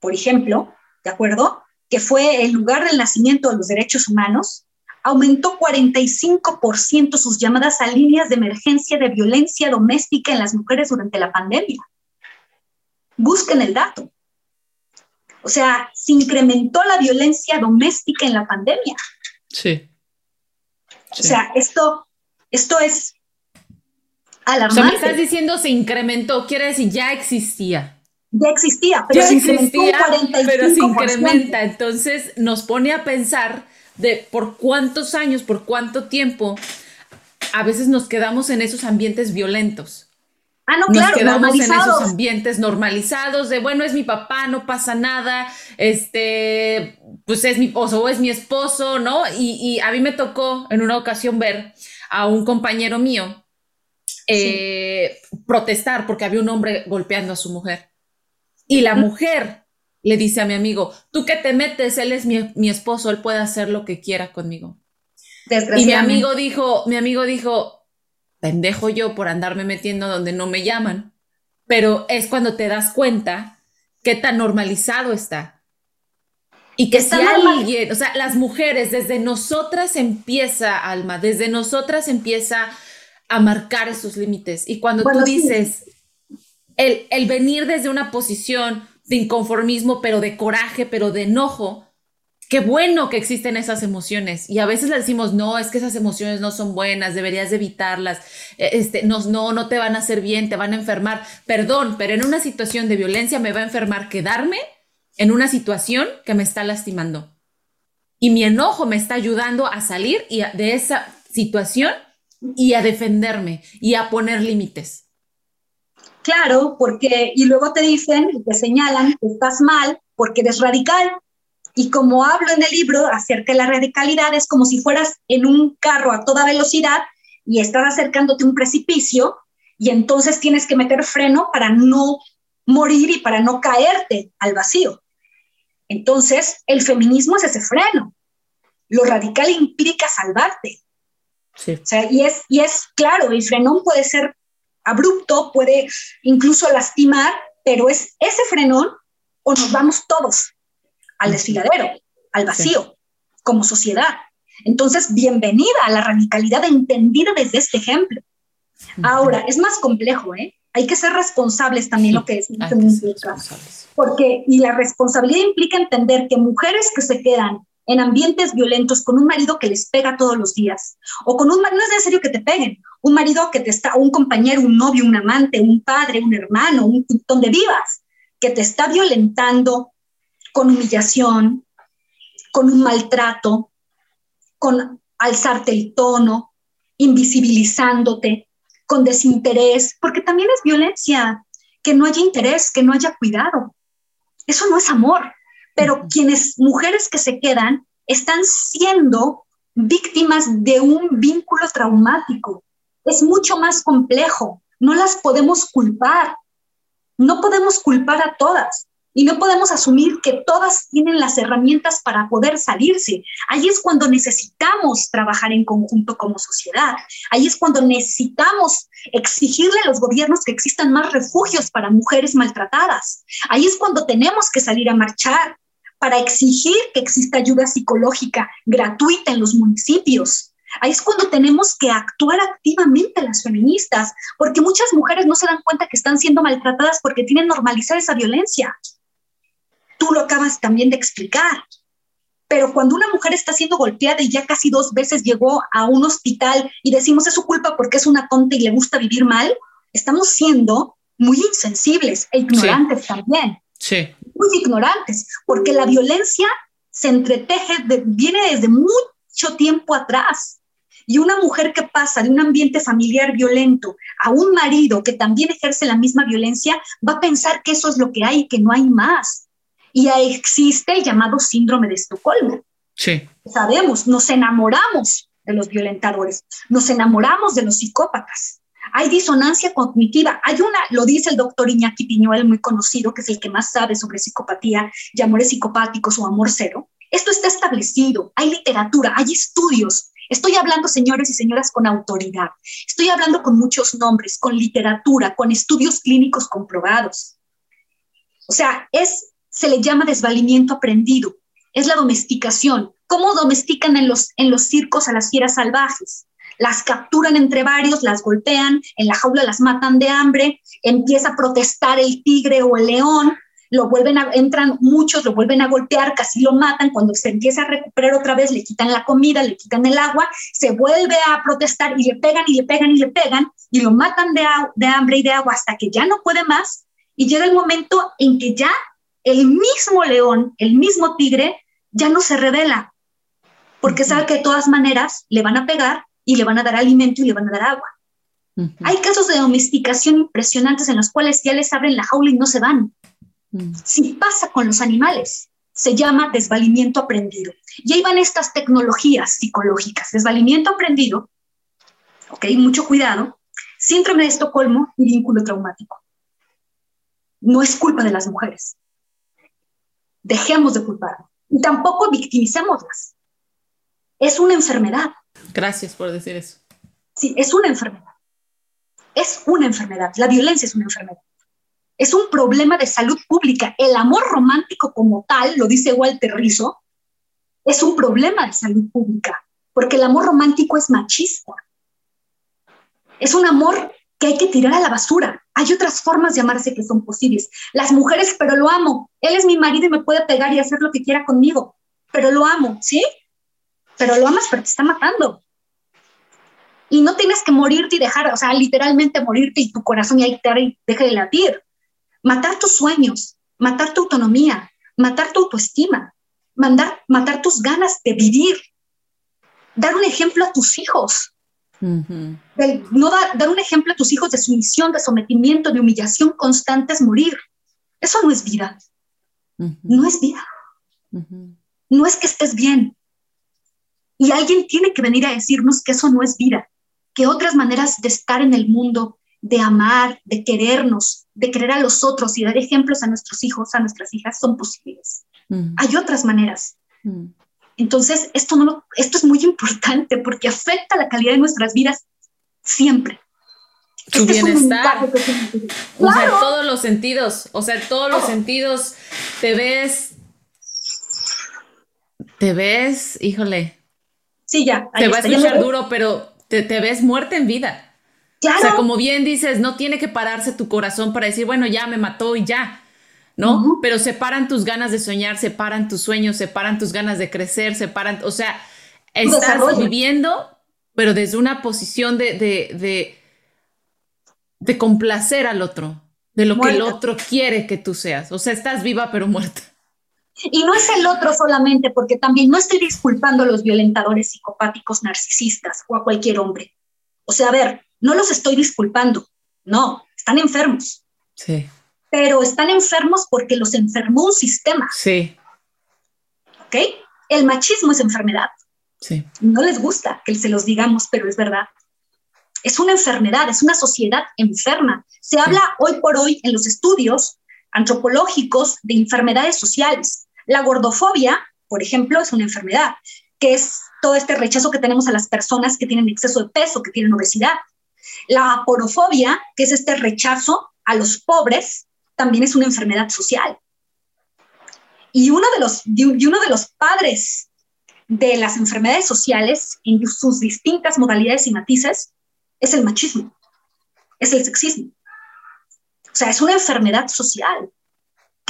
por ejemplo, ¿de acuerdo? Que fue el lugar del nacimiento de los derechos humanos, aumentó 45% sus llamadas a líneas de emergencia de violencia doméstica en las mujeres durante la pandemia. Busquen el dato. O sea, se incrementó la violencia doméstica en la pandemia. Sí. O sea, esto, esto es alarmante. O sea, me estás diciendo se incrementó, quiere decir ya existía. Ya existía, pero se existía, pero se incrementa. Entonces nos pone a pensar de por cuántos años, por cuánto tiempo a veces nos quedamos en esos ambientes violentos. Ah, no, claro, nos quedamos en esos ambientes normalizados de bueno, es mi papá, no pasa nada, este, pues es mi esposo o es mi esposo, ¿no? Y, a mí me tocó en una ocasión ver a un compañero mío eh, protestar porque había un hombre golpeando a su mujer. Y la mujer le dice a mi amigo, tú que te metes, él es mi, esposo, él puede hacer lo que quiera conmigo. Y mi amigo dijo, mi amigo dijo, pendejo yo por andarme metiendo donde no me llaman. Pero es cuando te das cuenta qué tan normalizado está. Y que si alguien, o sea, las mujeres, desde nosotras empieza, Alma, desde nosotras empieza a marcar esos límites. Y cuando tú dices, el, el venir desde una posición de inconformismo, pero de coraje, pero de enojo. Qué bueno que existen esas emociones. Y a veces le decimos, no, es que esas emociones no son buenas, deberías evitarlas, e, este, no, no, no te van a hacer bien, te van a enfermar. Perdón, pero en una situación de violencia me va a enfermar quedarme en una situación que me está lastimando. Y mi enojo me está ayudando a salir y de esa situación y a defenderme y a poner límites. Claro, porque, y luego te dicen, te señalan que estás mal porque eres radical. Y como hablo en el libro acerca de la radicalidad, es como si fueras en un carro a toda velocidad y estás acercándote a un precipicio y entonces tienes que meter freno para no morir y para no caerte al vacío. Entonces, el feminismo es ese freno. Lo radical implica salvarte. Sí. O sea, y es, y es claro, el frenón puede ser abrupto, puede incluso lastimar, pero es ese frenón o nos vamos todos al desfiladero, al vacío, como sociedad. Entonces, bienvenida a la radicalidad entendida desde este ejemplo. Ahora, es más complejo, ¿eh? Hay que ser responsables también lo que es. Porque, y la responsabilidad implica entender que mujeres que se quedan en ambientes violentos con un marido que les pega todos los días, o con un no es necesario que te peguen, un marido que te está, un compañero, un novio, un amante, un padre, un hermano, un, donde vivas, que te está violentando con humillación, con un maltrato, con alzarte el tono, invisibilizándote, con desinterés, porque también es violencia, que no haya interés, que no haya cuidado. Eso no es amor, pero quienes, mujeres que se quedan, están siendo víctimas de un vínculo traumático. Es mucho más complejo, no las podemos culpar, no podemos culpar a todas y no podemos asumir que todas tienen las herramientas para poder salirse. Ahí es cuando necesitamos trabajar en conjunto como sociedad. Ahí es cuando necesitamos exigirle a los gobiernos que existan más refugios para mujeres maltratadas. Ahí es cuando tenemos que salir a marchar para exigir que exista ayuda psicológica gratuita en los municipios. Ahí es cuando tenemos que actuar activamente las feministas, porque muchas mujeres no se dan cuenta que están siendo maltratadas porque tienen normalizar esa violencia tú lo acabas también de explicar. Pero cuando una mujer está siendo golpeada y ya casi dos veces llegó a un hospital y decimos es su culpa porque es una tonta y le gusta vivir mal, estamos siendo muy insensibles e ignorantes también. Sí. Muy ignorantes, porque la violencia se entreteje, viene desde mucho tiempo atrás. Y una mujer que pasa de un ambiente familiar violento a un marido que también ejerce la misma violencia, va a pensar que eso es lo que hay, que no hay más. Y ahí existe el llamado síndrome de Estocolmo. Sí. Sabemos, nos enamoramos de los violentadores, nos enamoramos de los psicópatas. Hay disonancia cognitiva. Hay una, lo dice el doctor Iñaki Piñuel, muy conocido, que es el que más sabe sobre psicopatía y amores psicopáticos o amor cero. Esto está establecido. Hay literatura, hay estudios. Estoy hablando, señores y señoras, con autoridad. Estoy hablando con muchos nombres, con literatura, con estudios clínicos comprobados. O sea, es se le llama desvalimiento aprendido. Es la domesticación. ¿Cómo domestican en los, en los circos a las fieras salvajes? Las capturan entre varios, las golpean, en la jaula las matan de hambre, empieza a protestar el tigre o el león, lo vuelven a, entran muchos, lo vuelven a golpear, casi lo matan, cuando se empieza a recuperar otra vez, le quitan la comida, le quitan el agua, se vuelve a protestar y le pegan y le pegan y le pegan y lo matan de, de hambre y de agua hasta que ya no puede más y llega el momento en que ya el mismo león, el mismo tigre, ya no se revela, porque sabe que de todas maneras le van a pegar y le van a dar alimento y le van a dar agua. Hay casos de domesticación impresionantes en los cuales ya les abren la jaula y no se van. Si pasa con los animales, se llama desvalimiento aprendido. Y ahí van estas tecnologías psicológicas, desvalimiento aprendido, ok, mucho cuidado, síndrome de Estocolmo y vínculo traumático. No es culpa de las mujeres, dejemos de culpar y tampoco victimicémoslas. Es una enfermedad. Gracias por decir eso. Sí, es una enfermedad. Es una enfermedad. La violencia es una enfermedad. Es un problema de salud pública. El amor romántico como tal, lo dice Walter Rizzo, es un problema de salud pública, porque el amor romántico es machista. Es un amor que hay que tirar a la basura. Hay otras formas de amarse que son posibles. Las mujeres, pero lo amo. Él es mi marido y me puede pegar y hacer lo que quiera conmigo, pero lo amo, ¿sí? Pero lo amas, pero te está matando. Y no tienes que morirte y dejar, o sea, literalmente morirte y tu corazón y ahí y deje de latir. Matar tus sueños, matar tu autonomía, matar tu autoestima, mandar, matar tus ganas de vivir, dar un ejemplo a tus hijos, no dar un ejemplo a tus hijos de sumisión, de sometimiento, de humillación constante es morir. Eso no es vida. No es vida. No es que estés bien. Y alguien tiene que venir a decirnos que eso no es vida, que otras maneras de estar en el mundo, de amar, de querernos, de querer a los otros y dar ejemplos a nuestros hijos, a nuestras hijas, son posibles. Hay otras maneras. Entonces, esto, no esto es muy (laughs) importante porque afecta la calidad de nuestras vidas siempre. Tu este bienestar. O sea, todos los sentidos. O sea, todos los sentidos te ves. Te ves, híjole. Sí, ya. Te va a escuchar duro, pero te, te ves muerta en vida. Claro. O sea, como bien dices, no tiene que pararse tu corazón para decir, bueno, ya me mató y ya. ¿no? Pero separan tus ganas de soñar, separan tus sueños, separan tus ganas de crecer, separan, o sea, estás viviendo, pero desde una posición de, de, de, complacer al otro, de lo que el otro quiere que tú seas. O sea, estás viva pero muerta. Y no es el otro solamente, porque también no estoy disculpando a los violentadores psicopáticos narcisistas o a cualquier hombre. O sea, a ver, no los estoy disculpando, no, están enfermos. Sí pero están enfermos porque los enfermó un sistema. Sí. ¿Ok? El machismo es enfermedad. Sí. No les gusta que se los digamos, pero es verdad. Es una enfermedad, es una sociedad enferma. Se habla hoy por hoy en los estudios antropológicos de enfermedades sociales. La gordofobia, por ejemplo, es una enfermedad, que es todo este rechazo que tenemos a las personas que tienen exceso de peso, que tienen obesidad. La aporofobia, que es este rechazo a los pobres, también es una enfermedad social. Y uno de los, y uno de los padres de las enfermedades sociales en sus distintas modalidades y matices es el machismo, es el sexismo. O sea, es una enfermedad social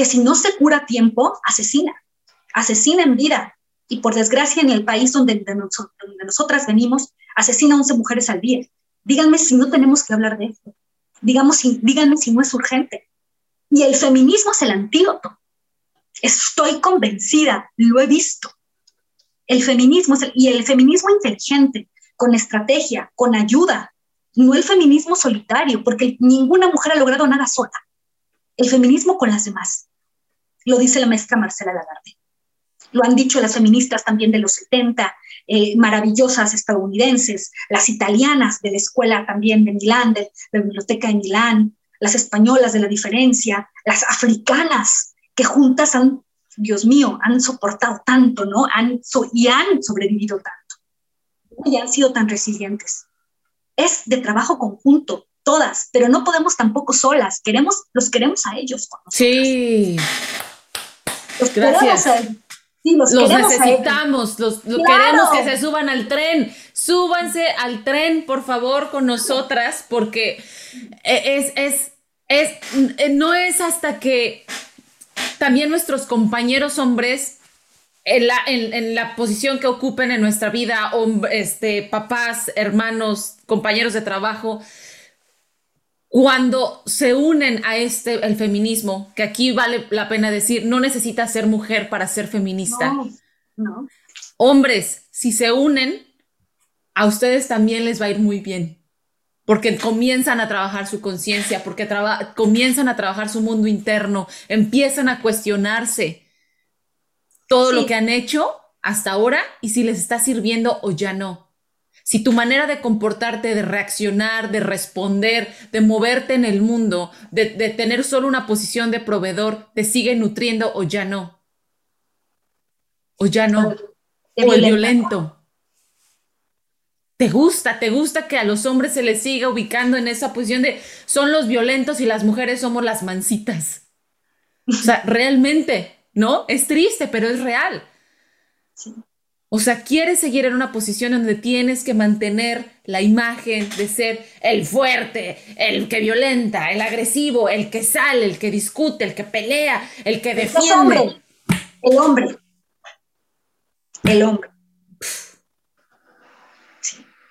que si no se cura a tiempo, asesina, asesina en vida. Y por desgracia en el país donde, donde nosotras venimos, asesina a 11 mujeres al día. Díganme si no tenemos que hablar de esto. Digamos, díganme si no es urgente. Y el feminismo es el antídoto. Estoy convencida, lo he visto. El feminismo y el feminismo inteligente, con estrategia, con ayuda, no el feminismo solitario, porque ninguna mujer ha logrado nada sola. El feminismo con las demás. Lo dice la maestra Marcela Lagarde. Lo han dicho las feministas también de los 70, eh, maravillosas estadounidenses, las italianas de la escuela también de Milán, de la biblioteca de Milán, las españolas de la diferencia, las africanas, que juntas han, Dios mío, han soportado tanto, ¿no? Han, y han sobrevivido tanto. Y han sido tan resilientes. Es de trabajo conjunto, todas, pero no podemos tampoco solas. Queremos, los queremos a ellos. sí. Los Gracias. los, necesitamos, los, queremos que se suban al tren. Súbanse al tren, por favor, con nosotras, porque es, es, es, no es hasta que también nuestros compañeros hombres en la, en, la, posición que ocupen en nuestra vida, este, papás, hermanos, compañeros de trabajo, cuando se unen a este, el feminismo, que aquí vale la pena decir, no necesitas ser mujer para ser feminista. no. Hombres, si se unen, a ustedes también les va a ir muy bien porque comienzan a trabajar su conciencia, porque comienzan a trabajar su mundo interno, empiezan a cuestionarse todo lo que han hecho hasta ahora y si les está sirviendo o ya no. Si tu manera de comportarte, de reaccionar, de responder, de moverte en el mundo, de, de tener solo una posición de proveedor, te sigue nutriendo o ya no. O ya no. O el violento te gusta, te gusta que a los hombres se les siga ubicando en esa posición de son los violentos y las mujeres somos las mansitas. O sea, (laughs) realmente, ¿no? Es triste, pero es real. O sea, quieres seguir en una posición donde tienes que mantener la imagen de ser el fuerte, el que violenta, el agresivo, el que sale, el que discute, el que pelea, el que defiende. El hombre. El hombre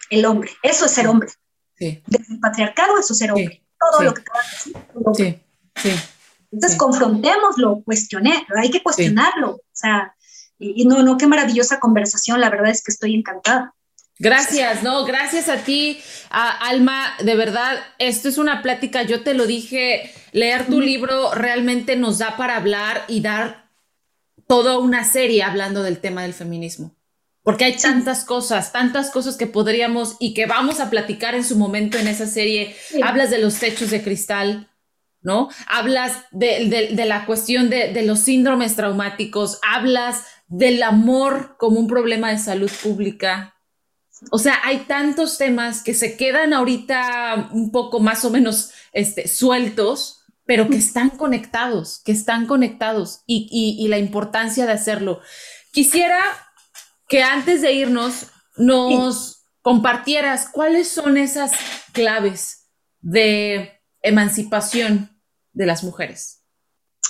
el hombre. Eso es ser hombre. Desde el patriarcado, eso es ser hombre. Todo lo que te va a decir. Sí. Entonces, confrontémoslo, cuestioné, hay que cuestionarlo. O sea, y, no, no, qué maravillosa conversación, la verdad es que estoy encantada. Gracias, no, gracias a ti, Alma. De verdad, esto es una plática. Yo te lo dije, leer tu libro realmente nos da para hablar y dar toda una serie hablando del tema del feminismo. Porque hay tantas cosas, tantas cosas que podríamos y que vamos a platicar en su momento en esa serie. Hablas de los techos de cristal, ¿no? Hablas de, la cuestión de, de los síndromes traumáticos, hablas del amor como un problema de salud pública, o sea, hay tantos temas que se quedan ahorita un poco más o menos este, sueltos, pero que están conectados, que están conectados y, la importancia de hacerlo. Quisiera que antes de irnos nos compartieras cuáles son esas claves de emancipación de las mujeres.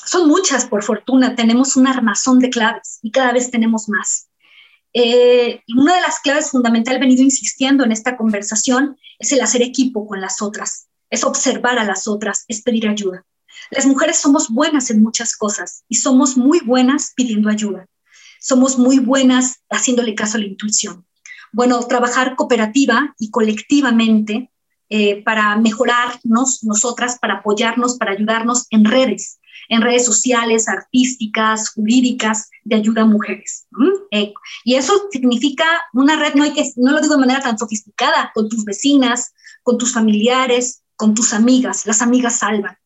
Son muchas, por fortuna, tenemos un armazón de claves y cada vez tenemos más. Eh, una de las claves fundamentales, he venido insistiendo en esta conversación, es el hacer equipo con las otras, es observar a las otras, es pedir ayuda. Las mujeres somos buenas en muchas cosas y somos muy buenas pidiendo ayuda. Somos muy buenas haciéndole caso a la intuición. Bueno, trabajar cooperativa y colectivamente eh, para mejorarnos nosotras, para apoyarnos, para ayudarnos en redes en redes sociales, artísticas, jurídicas, de ayuda a mujeres. Eh, y eso significa una red, no, hay que, no lo digo de manera tan sofisticada, con tus vecinas, con tus familiares, con tus amigas. Las amigas salvan,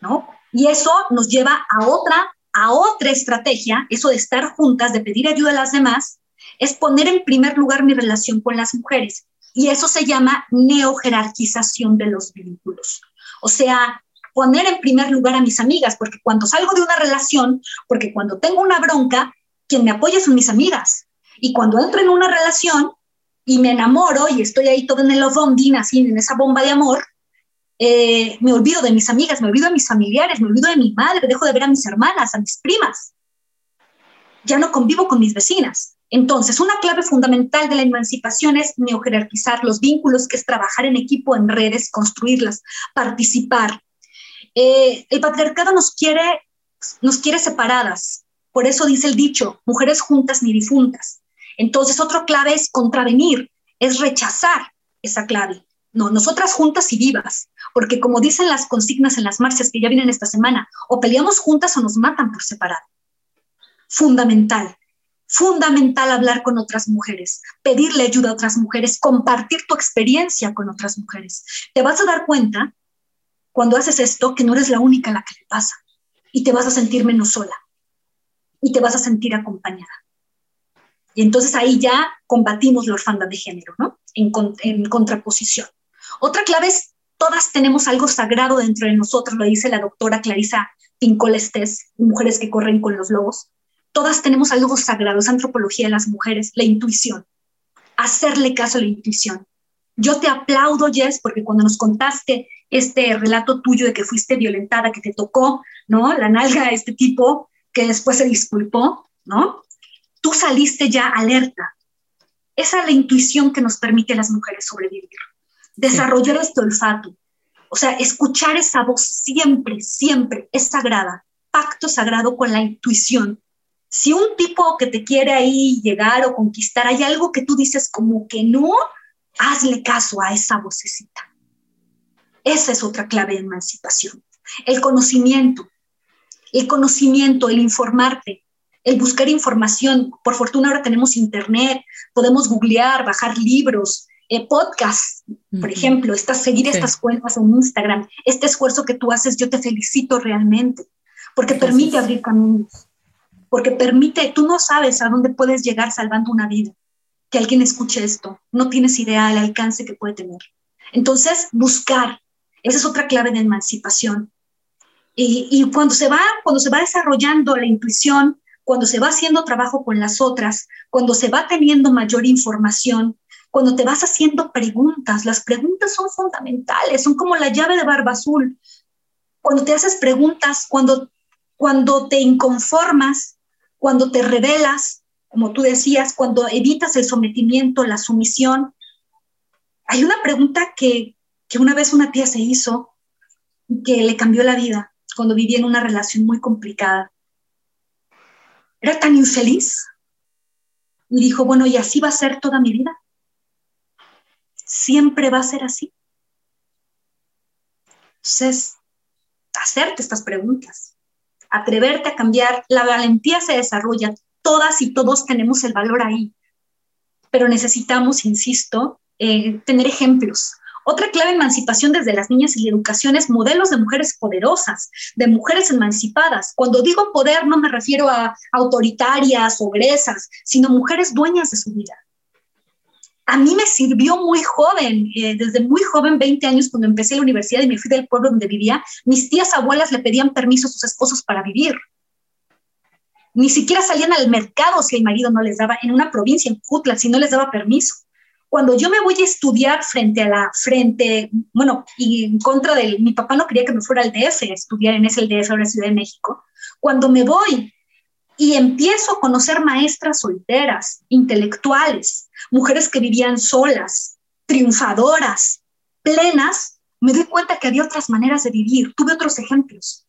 ¿no? Y eso nos lleva a otra, a otra estrategia, eso de estar juntas, de pedir ayuda a las demás, es poner en primer lugar mi relación con las mujeres. Y eso se llama neojerarquización de los vínculos. O sea, poner en primer lugar a mis amigas, porque cuando salgo de una relación, porque cuando tengo una bronca, quien me apoya son mis amigas. Y cuando entro en una relación y me enamoro y estoy ahí todo en el ovondín, así en esa bomba de amor, eh, me olvido de mis amigas, me olvido de mis familiares, me olvido de mi madre, dejo de ver a mis hermanas, a mis primas. Ya no convivo con mis vecinas. Entonces, una clave fundamental de la emancipación es neojerarquizar los vínculos, que es trabajar en equipo, en redes, construirlas, participar, eh, el patriarcado nos quiere, nos quiere separadas. Por eso dice el dicho, mujeres juntas ni difuntas. Entonces, otra clave es contravenir, es rechazar esa clave. No, nosotras juntas y vivas, porque como dicen las consignas en las marchas que ya vienen esta semana, o peleamos juntas o nos matan por separado. Fundamental, fundamental hablar con otras mujeres, pedirle ayuda a otras mujeres, compartir tu experiencia con otras mujeres. Te vas a dar cuenta cuando haces esto que no eres la única a la que le pasa y te vas a sentir menos sola y te vas a sentir acompañada. Y entonces ahí ya combatimos la orfandad de género, ¿no? En, contraposición. Otra clave es, todas tenemos algo sagrado dentro de nosotros, lo dice la doctora Clarisa Pincol Estés, Mujeres que corren con los lobos. Todas tenemos algo sagrado, es antropología de las mujeres, la intuición. Hacerle caso a la intuición. Yo te aplaudo, Jess, porque cuando nos contaste este relato tuyo de que fuiste violentada, que te tocó, ¿no? La nalga a este tipo que después se disculpó, ¿no? Tú saliste ya alerta. Esa es la intuición que nos permite las mujeres sobrevivir. Desarrollar este olfato. O sea, escuchar esa voz siempre, siempre es sagrada. Pacto sagrado con la intuición. Si un tipo que te quiere ahí llegar o conquistar, hay algo que tú dices como que no, hazle caso a esa vocecita esa es otra clave de emancipación. El conocimiento, el conocimiento, el informarte, el buscar información. Por fortuna ahora tenemos internet, podemos googlear, bajar libros, eh, podcasts, por ejemplo, estás, seguir estas cuentas en Instagram. Este esfuerzo que tú haces, yo te felicito realmente, porque permite abrir caminos, porque permite, tú no sabes a dónde puedes llegar salvando una vida. Que alguien escuche esto, no tienes idea del alcance que puede tener. Entonces, buscar, esa es otra clave de emancipación. Y, cuando, se va, cuando se va desarrollando la intuición, cuando se va haciendo trabajo con las otras, cuando se va teniendo mayor información, cuando te vas haciendo preguntas, las preguntas son fundamentales, son como la llave de barba azul. Cuando te haces preguntas, cuando, cuando te inconformas, cuando te revelas, como tú decías, cuando evitas el sometimiento, la sumisión, hay una pregunta que, que una vez una tía se hizo que le cambió la vida cuando vivía en una relación muy complicada. Era tan infeliz y dijo, bueno, y así va a ser toda mi vida. siempre va a ser así. Entonces, hacerte estas preguntas, atreverte a cambiar, la valentía se desarrolla, todas y todos tenemos el valor ahí, pero necesitamos, insisto, eh, tener ejemplos. Otra clave de emancipación desde las niñas y la educación es modelos de mujeres poderosas, de mujeres emancipadas. Cuando digo poder no me refiero a autoritarias o gresas, sino mujeres dueñas de su vida. A mí me sirvió muy joven, eh, desde muy joven, 20 años, cuando empecé la universidad y me fui del pueblo donde vivía, mis tías abuelas le pedían permiso a sus esposos para vivir. Ni siquiera salían al mercado si el marido no les daba, en una provincia, en Jutla, si no les daba permiso cuando yo me voy a estudiar frente a la, frente, bueno, y en contra de, mi papá no quería que me fuera al DF, estudiar en ese el DF, ahora Ciudad de México, cuando me voy y empiezo a conocer maestras solteras, intelectuales, mujeres que vivían solas, triunfadoras, plenas, me doy cuenta que había otras maneras de vivir, tuve otros ejemplos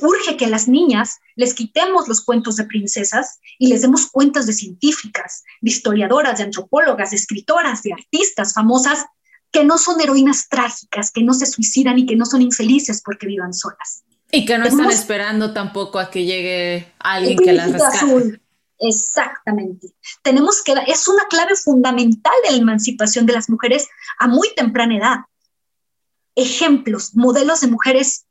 urge que a las niñas les quitemos los cuentos de princesas y les demos cuentos de científicas, de historiadoras, de antropólogas, de escritoras, de artistas famosas que no son heroínas trágicas, que no se suicidan y que no son infelices porque vivan solas. Y que no están esperando tampoco a que llegue alguien que las rescate. Exactamente. Tenemos que, es una clave fundamental de la emancipación de las mujeres a muy temprana edad. Ejemplos, modelos de mujeres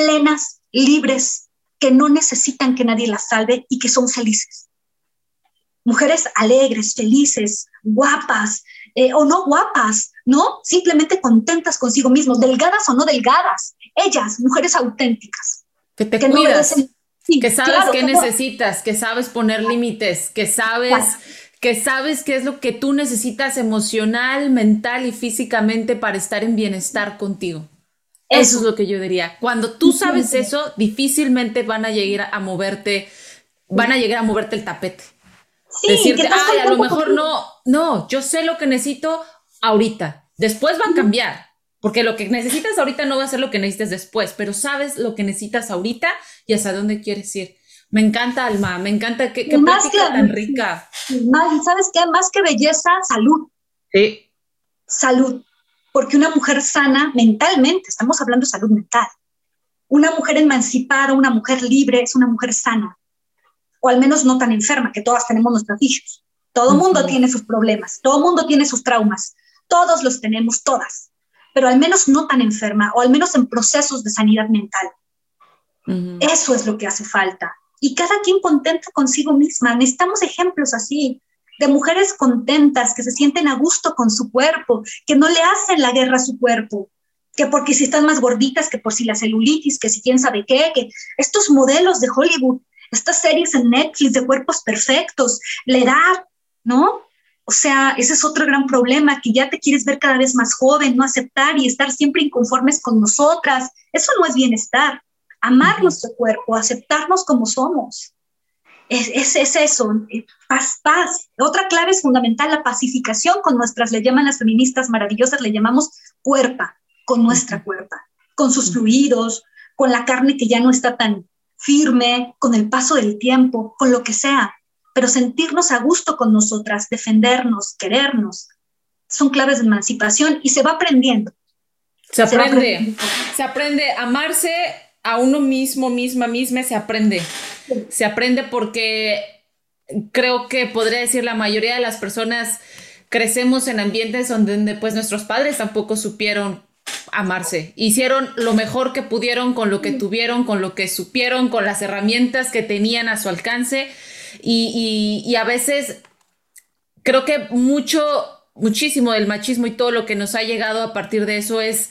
plenas, libres, que no necesitan que nadie las salve y que son felices. Mujeres alegres, felices, guapas eh, o no guapas, ¿no? Simplemente contentas consigo mismos, delgadas o no delgadas. Ellas, mujeres auténticas. Que te cuidas. que sabes qué necesitas, que sabes poner límites, que sabes... que sabes qué es lo que tú necesitas emocional, mental y físicamente para estar en bienestar contigo. Eso. es lo que yo diría. Cuando tú sabes eso, difícilmente van a llegar a moverte, van a llegar a moverte el tapete. Sí, Decirte, ay, a lo mejor no, no, yo sé lo que necesito ahorita. Después va a cambiar, porque lo que necesitas ahorita no va a ser lo que necesites después, pero sabes lo que necesitas ahorita y hasta dónde quieres ir. Me encanta, Alma, me encanta que, que más que, tan rica. Más, ¿Sabes qué? Más que belleza, salud. Sí. Salud porque una mujer sana mentalmente, estamos hablando de salud mental, una mujer emancipada, una mujer libre, es una mujer sana, o al menos no tan enferma, que todas tenemos nuestros hijos. Todo mundo tiene sus problemas, todo mundo tiene sus traumas, todos los tenemos, todas, pero al menos no tan enferma, o al menos en procesos de sanidad mental. Eso es lo que hace falta. Y cada quien contenta consigo misma. Necesitamos ejemplos así de mujeres contentas, que se sienten a gusto con su cuerpo, que no le hacen la guerra a su cuerpo, que porque si están más gorditas, que por si la celulitis, que si quién sabe qué, que estos modelos de Hollywood, estas series en Netflix de cuerpos perfectos, la edad, ¿no? O sea, ese es otro gran problema, que ya te quieres ver cada vez más joven, no aceptar y estar siempre inconformes con nosotras. Eso no es bienestar. Amar nuestro cuerpo, aceptarnos como somos es, es, eso, eh, paz, paz. Otra clave es fundamental, la pacificación con nuestras, le llaman las feministas maravillosas, le llamamos cuerpa, con nuestra cuerpa, con sus fluidos, con la carne que ya no está tan firme, con el paso del tiempo, con lo que sea, pero sentirnos a gusto con nosotras, defendernos, querernos, son claves de emancipación y se va aprendiendo. Se aprende, se, aprende a amarse a uno mismo, misma, misma, se aprende se aprende porque creo que podría decir la mayoría de las personas crecemos en ambientes donde pues nuestros padres tampoco supieron amarse. Hicieron lo mejor que pudieron con lo que tuvieron, con lo que supieron, con las herramientas que tenían a su alcance. Y, y a veces creo que mucho, muchísimo del machismo y todo lo que nos ha llegado a partir de eso es,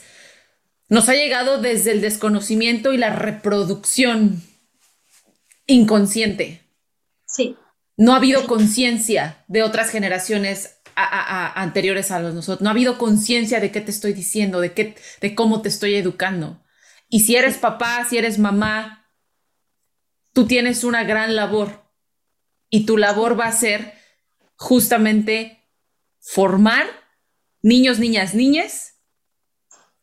nos ha llegado desde el desconocimiento y la reproducción inconsciente. Sí. No ha habido conciencia de otras generaciones anteriores a los nosotros. No ha habido conciencia de qué te estoy diciendo, de, qué, de cómo te estoy educando. Y si eres papá, si eres mamá, tú tienes una gran labor. Y tu labor va a ser justamente formar niños, niñas, niñas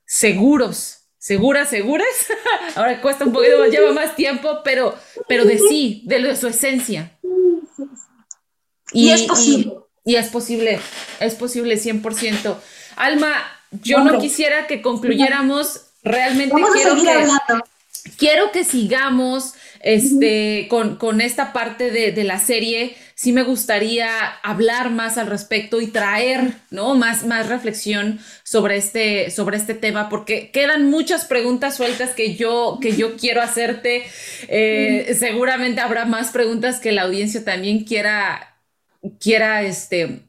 seguros seguras, seguras. (laughs) Ahora cuesta un poquito, lleva más tiempo, pero, pero de sí, de, su esencia. Y, es posible. Y es posible, es posible 100%. Alma, yo no quisiera que concluyéramos, realmente quiero que, quiero que sigamos este, con, esta parte de, la serie. Sí me gustaría hablar más al respecto y traer, ¿no? Más, más reflexión sobre este, sobre este tema, porque quedan muchas preguntas sueltas que yo, que yo quiero hacerte. Eh, seguramente habrá más preguntas que la audiencia también quiera, quiera, este,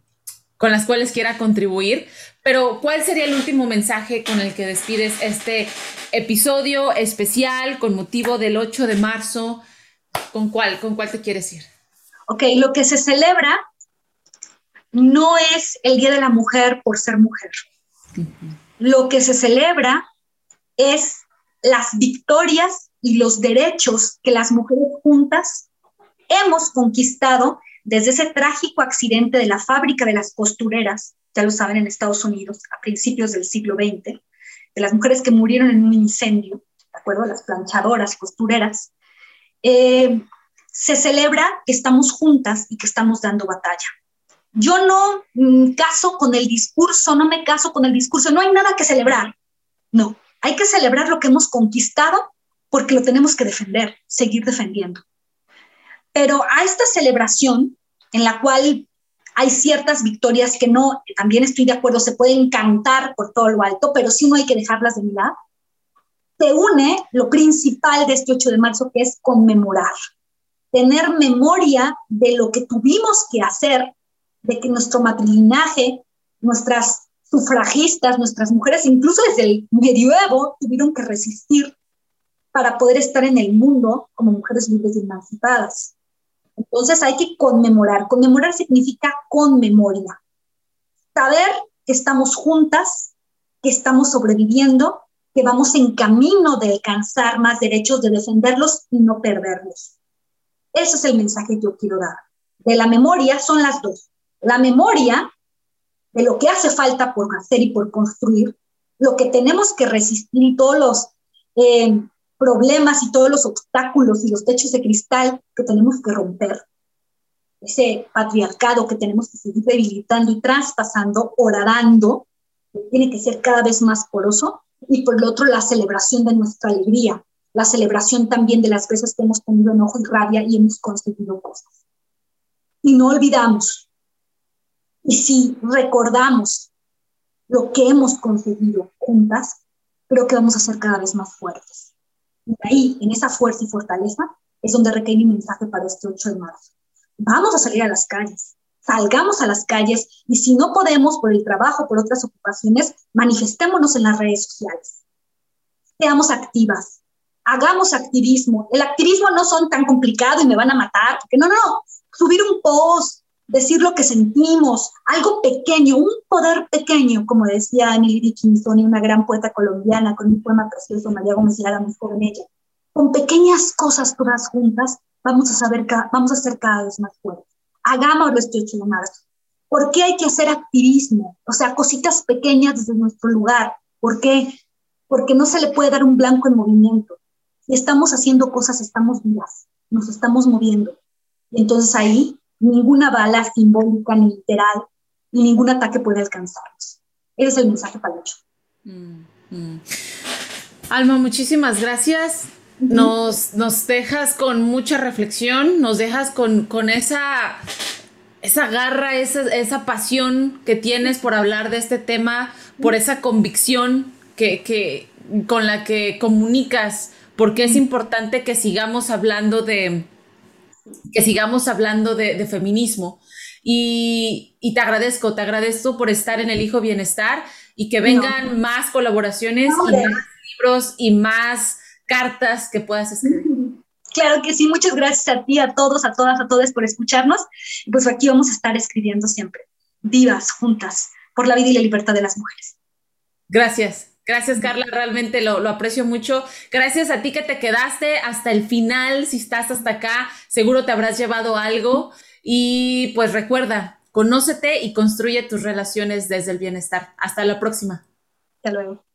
con las cuales quiera contribuir. Pero, ¿cuál sería el último mensaje con el que despides este episodio especial con motivo del 8 de marzo? ¿Con cuál? ¿Con cuál te quieres ir? Ok, lo que se celebra no es el Día de la Mujer por ser mujer. Lo que se celebra es las victorias y los derechos que las mujeres juntas hemos conquistado desde ese trágico accidente de la fábrica de las costureras, ya lo saben, en Estados Unidos, a principios del siglo XX, de las mujeres que murieron en un incendio, ¿de acuerdo? Las planchadoras, costureras, eh, se celebra que estamos juntas y que estamos dando batalla. Yo no mm, caso con el discurso, no me caso con el discurso, no hay nada que celebrar. No, hay que celebrar lo que hemos conquistado porque lo tenemos que defender, seguir defendiendo. Pero a esta celebración en la cual hay ciertas victorias que no, también estoy de acuerdo, se pueden cantar por todo lo alto, pero sí no hay que dejarlas de mirar. Se une lo principal de este 8 de marzo, que es conmemorar, tener memoria de lo que tuvimos que hacer, de que nuestro matrilinaje, nuestras sufragistas, nuestras mujeres, incluso desde el medioevo, tuvieron que resistir para poder estar en el mundo como mujeres libres y emancipadas. Entonces hay que conmemorar. Conmemorar significa con memoria. Saber que estamos juntas, que estamos sobreviviendo, que vamos en camino de alcanzar más derechos, de defenderlos y no perderlos. Ese es el mensaje que yo quiero dar. De la memoria son las dos. La memoria de lo que hace falta por hacer y por construir, lo que tenemos que resistir todos los eh, problemas y todos los obstáculos y los techos de cristal que tenemos que romper, ese patriarcado que tenemos que seguir debilitando y traspasando, horadando, que tiene que ser cada vez más poroso, y por el otro la celebración de nuestra alegría, la celebración también de las veces que hemos tenido enojo y rabia y hemos conseguido cosas. Y no olvidamos, y si recordamos lo que hemos conseguido juntas, creo que vamos a ser cada vez más fuertes. Y ahí, en esa fuerza y fortaleza, es donde recae mi mensaje para este 8 de marzo. Vamos a salir a las calles, salgamos a las calles y si no podemos por el trabajo, por otras ocupaciones, manifestémonos en las redes sociales. Seamos activas, hagamos activismo. El activismo no son tan complicado y me van a matar, porque no, no, subir un post, decir lo que sentimos, algo pequeño, un poder pequeño, como decía Emily Dickinson, una gran poeta colombiana con un poema precioso, María Gómez Lara, muy joven ella. Con pequeñas cosas todas juntas, vamos a, saber, vamos a ser cada vez más fuertes. Hagámoslo este 8 de marzo. ¿Por qué hay que hacer activismo? O sea, cositas pequeñas desde nuestro lugar. ¿Por qué? Porque no se le puede dar un blanco en movimiento. Si estamos haciendo cosas, estamos vivas, nos estamos moviendo. Y entonces ahí ninguna bala simbólica ni literal y ningún ataque puede alcanzarnos. Ese es el mensaje para mm, mm. Alma, muchísimas gracias. Nos, nos dejas con mucha reflexión, nos dejas con, con esa, esa garra, esa, esa pasión que tienes por hablar de este tema, por esa convicción que, que, con la que comunicas, porque es importante que sigamos hablando de, que sigamos hablando de, feminismo. Y, te agradezco, te agradezco por estar en el Hijo Bienestar y que vengan más colaboraciones y más libros y más cartas que puedas escribir. (laughs) Claro que sí, muchas gracias a ti, a todos, a todas, a todos por escucharnos. Pues aquí vamos a estar escribiendo siempre, vivas, juntas, por la vida y la libertad de las mujeres. Gracias. Gracias, Carla, realmente lo, aprecio mucho. Gracias a ti que te quedaste hasta el final. Si estás hasta acá, seguro te habrás llevado algo. Y pues recuerda, conócete y construye tus relaciones desde el bienestar. Hasta la próxima. Hasta luego.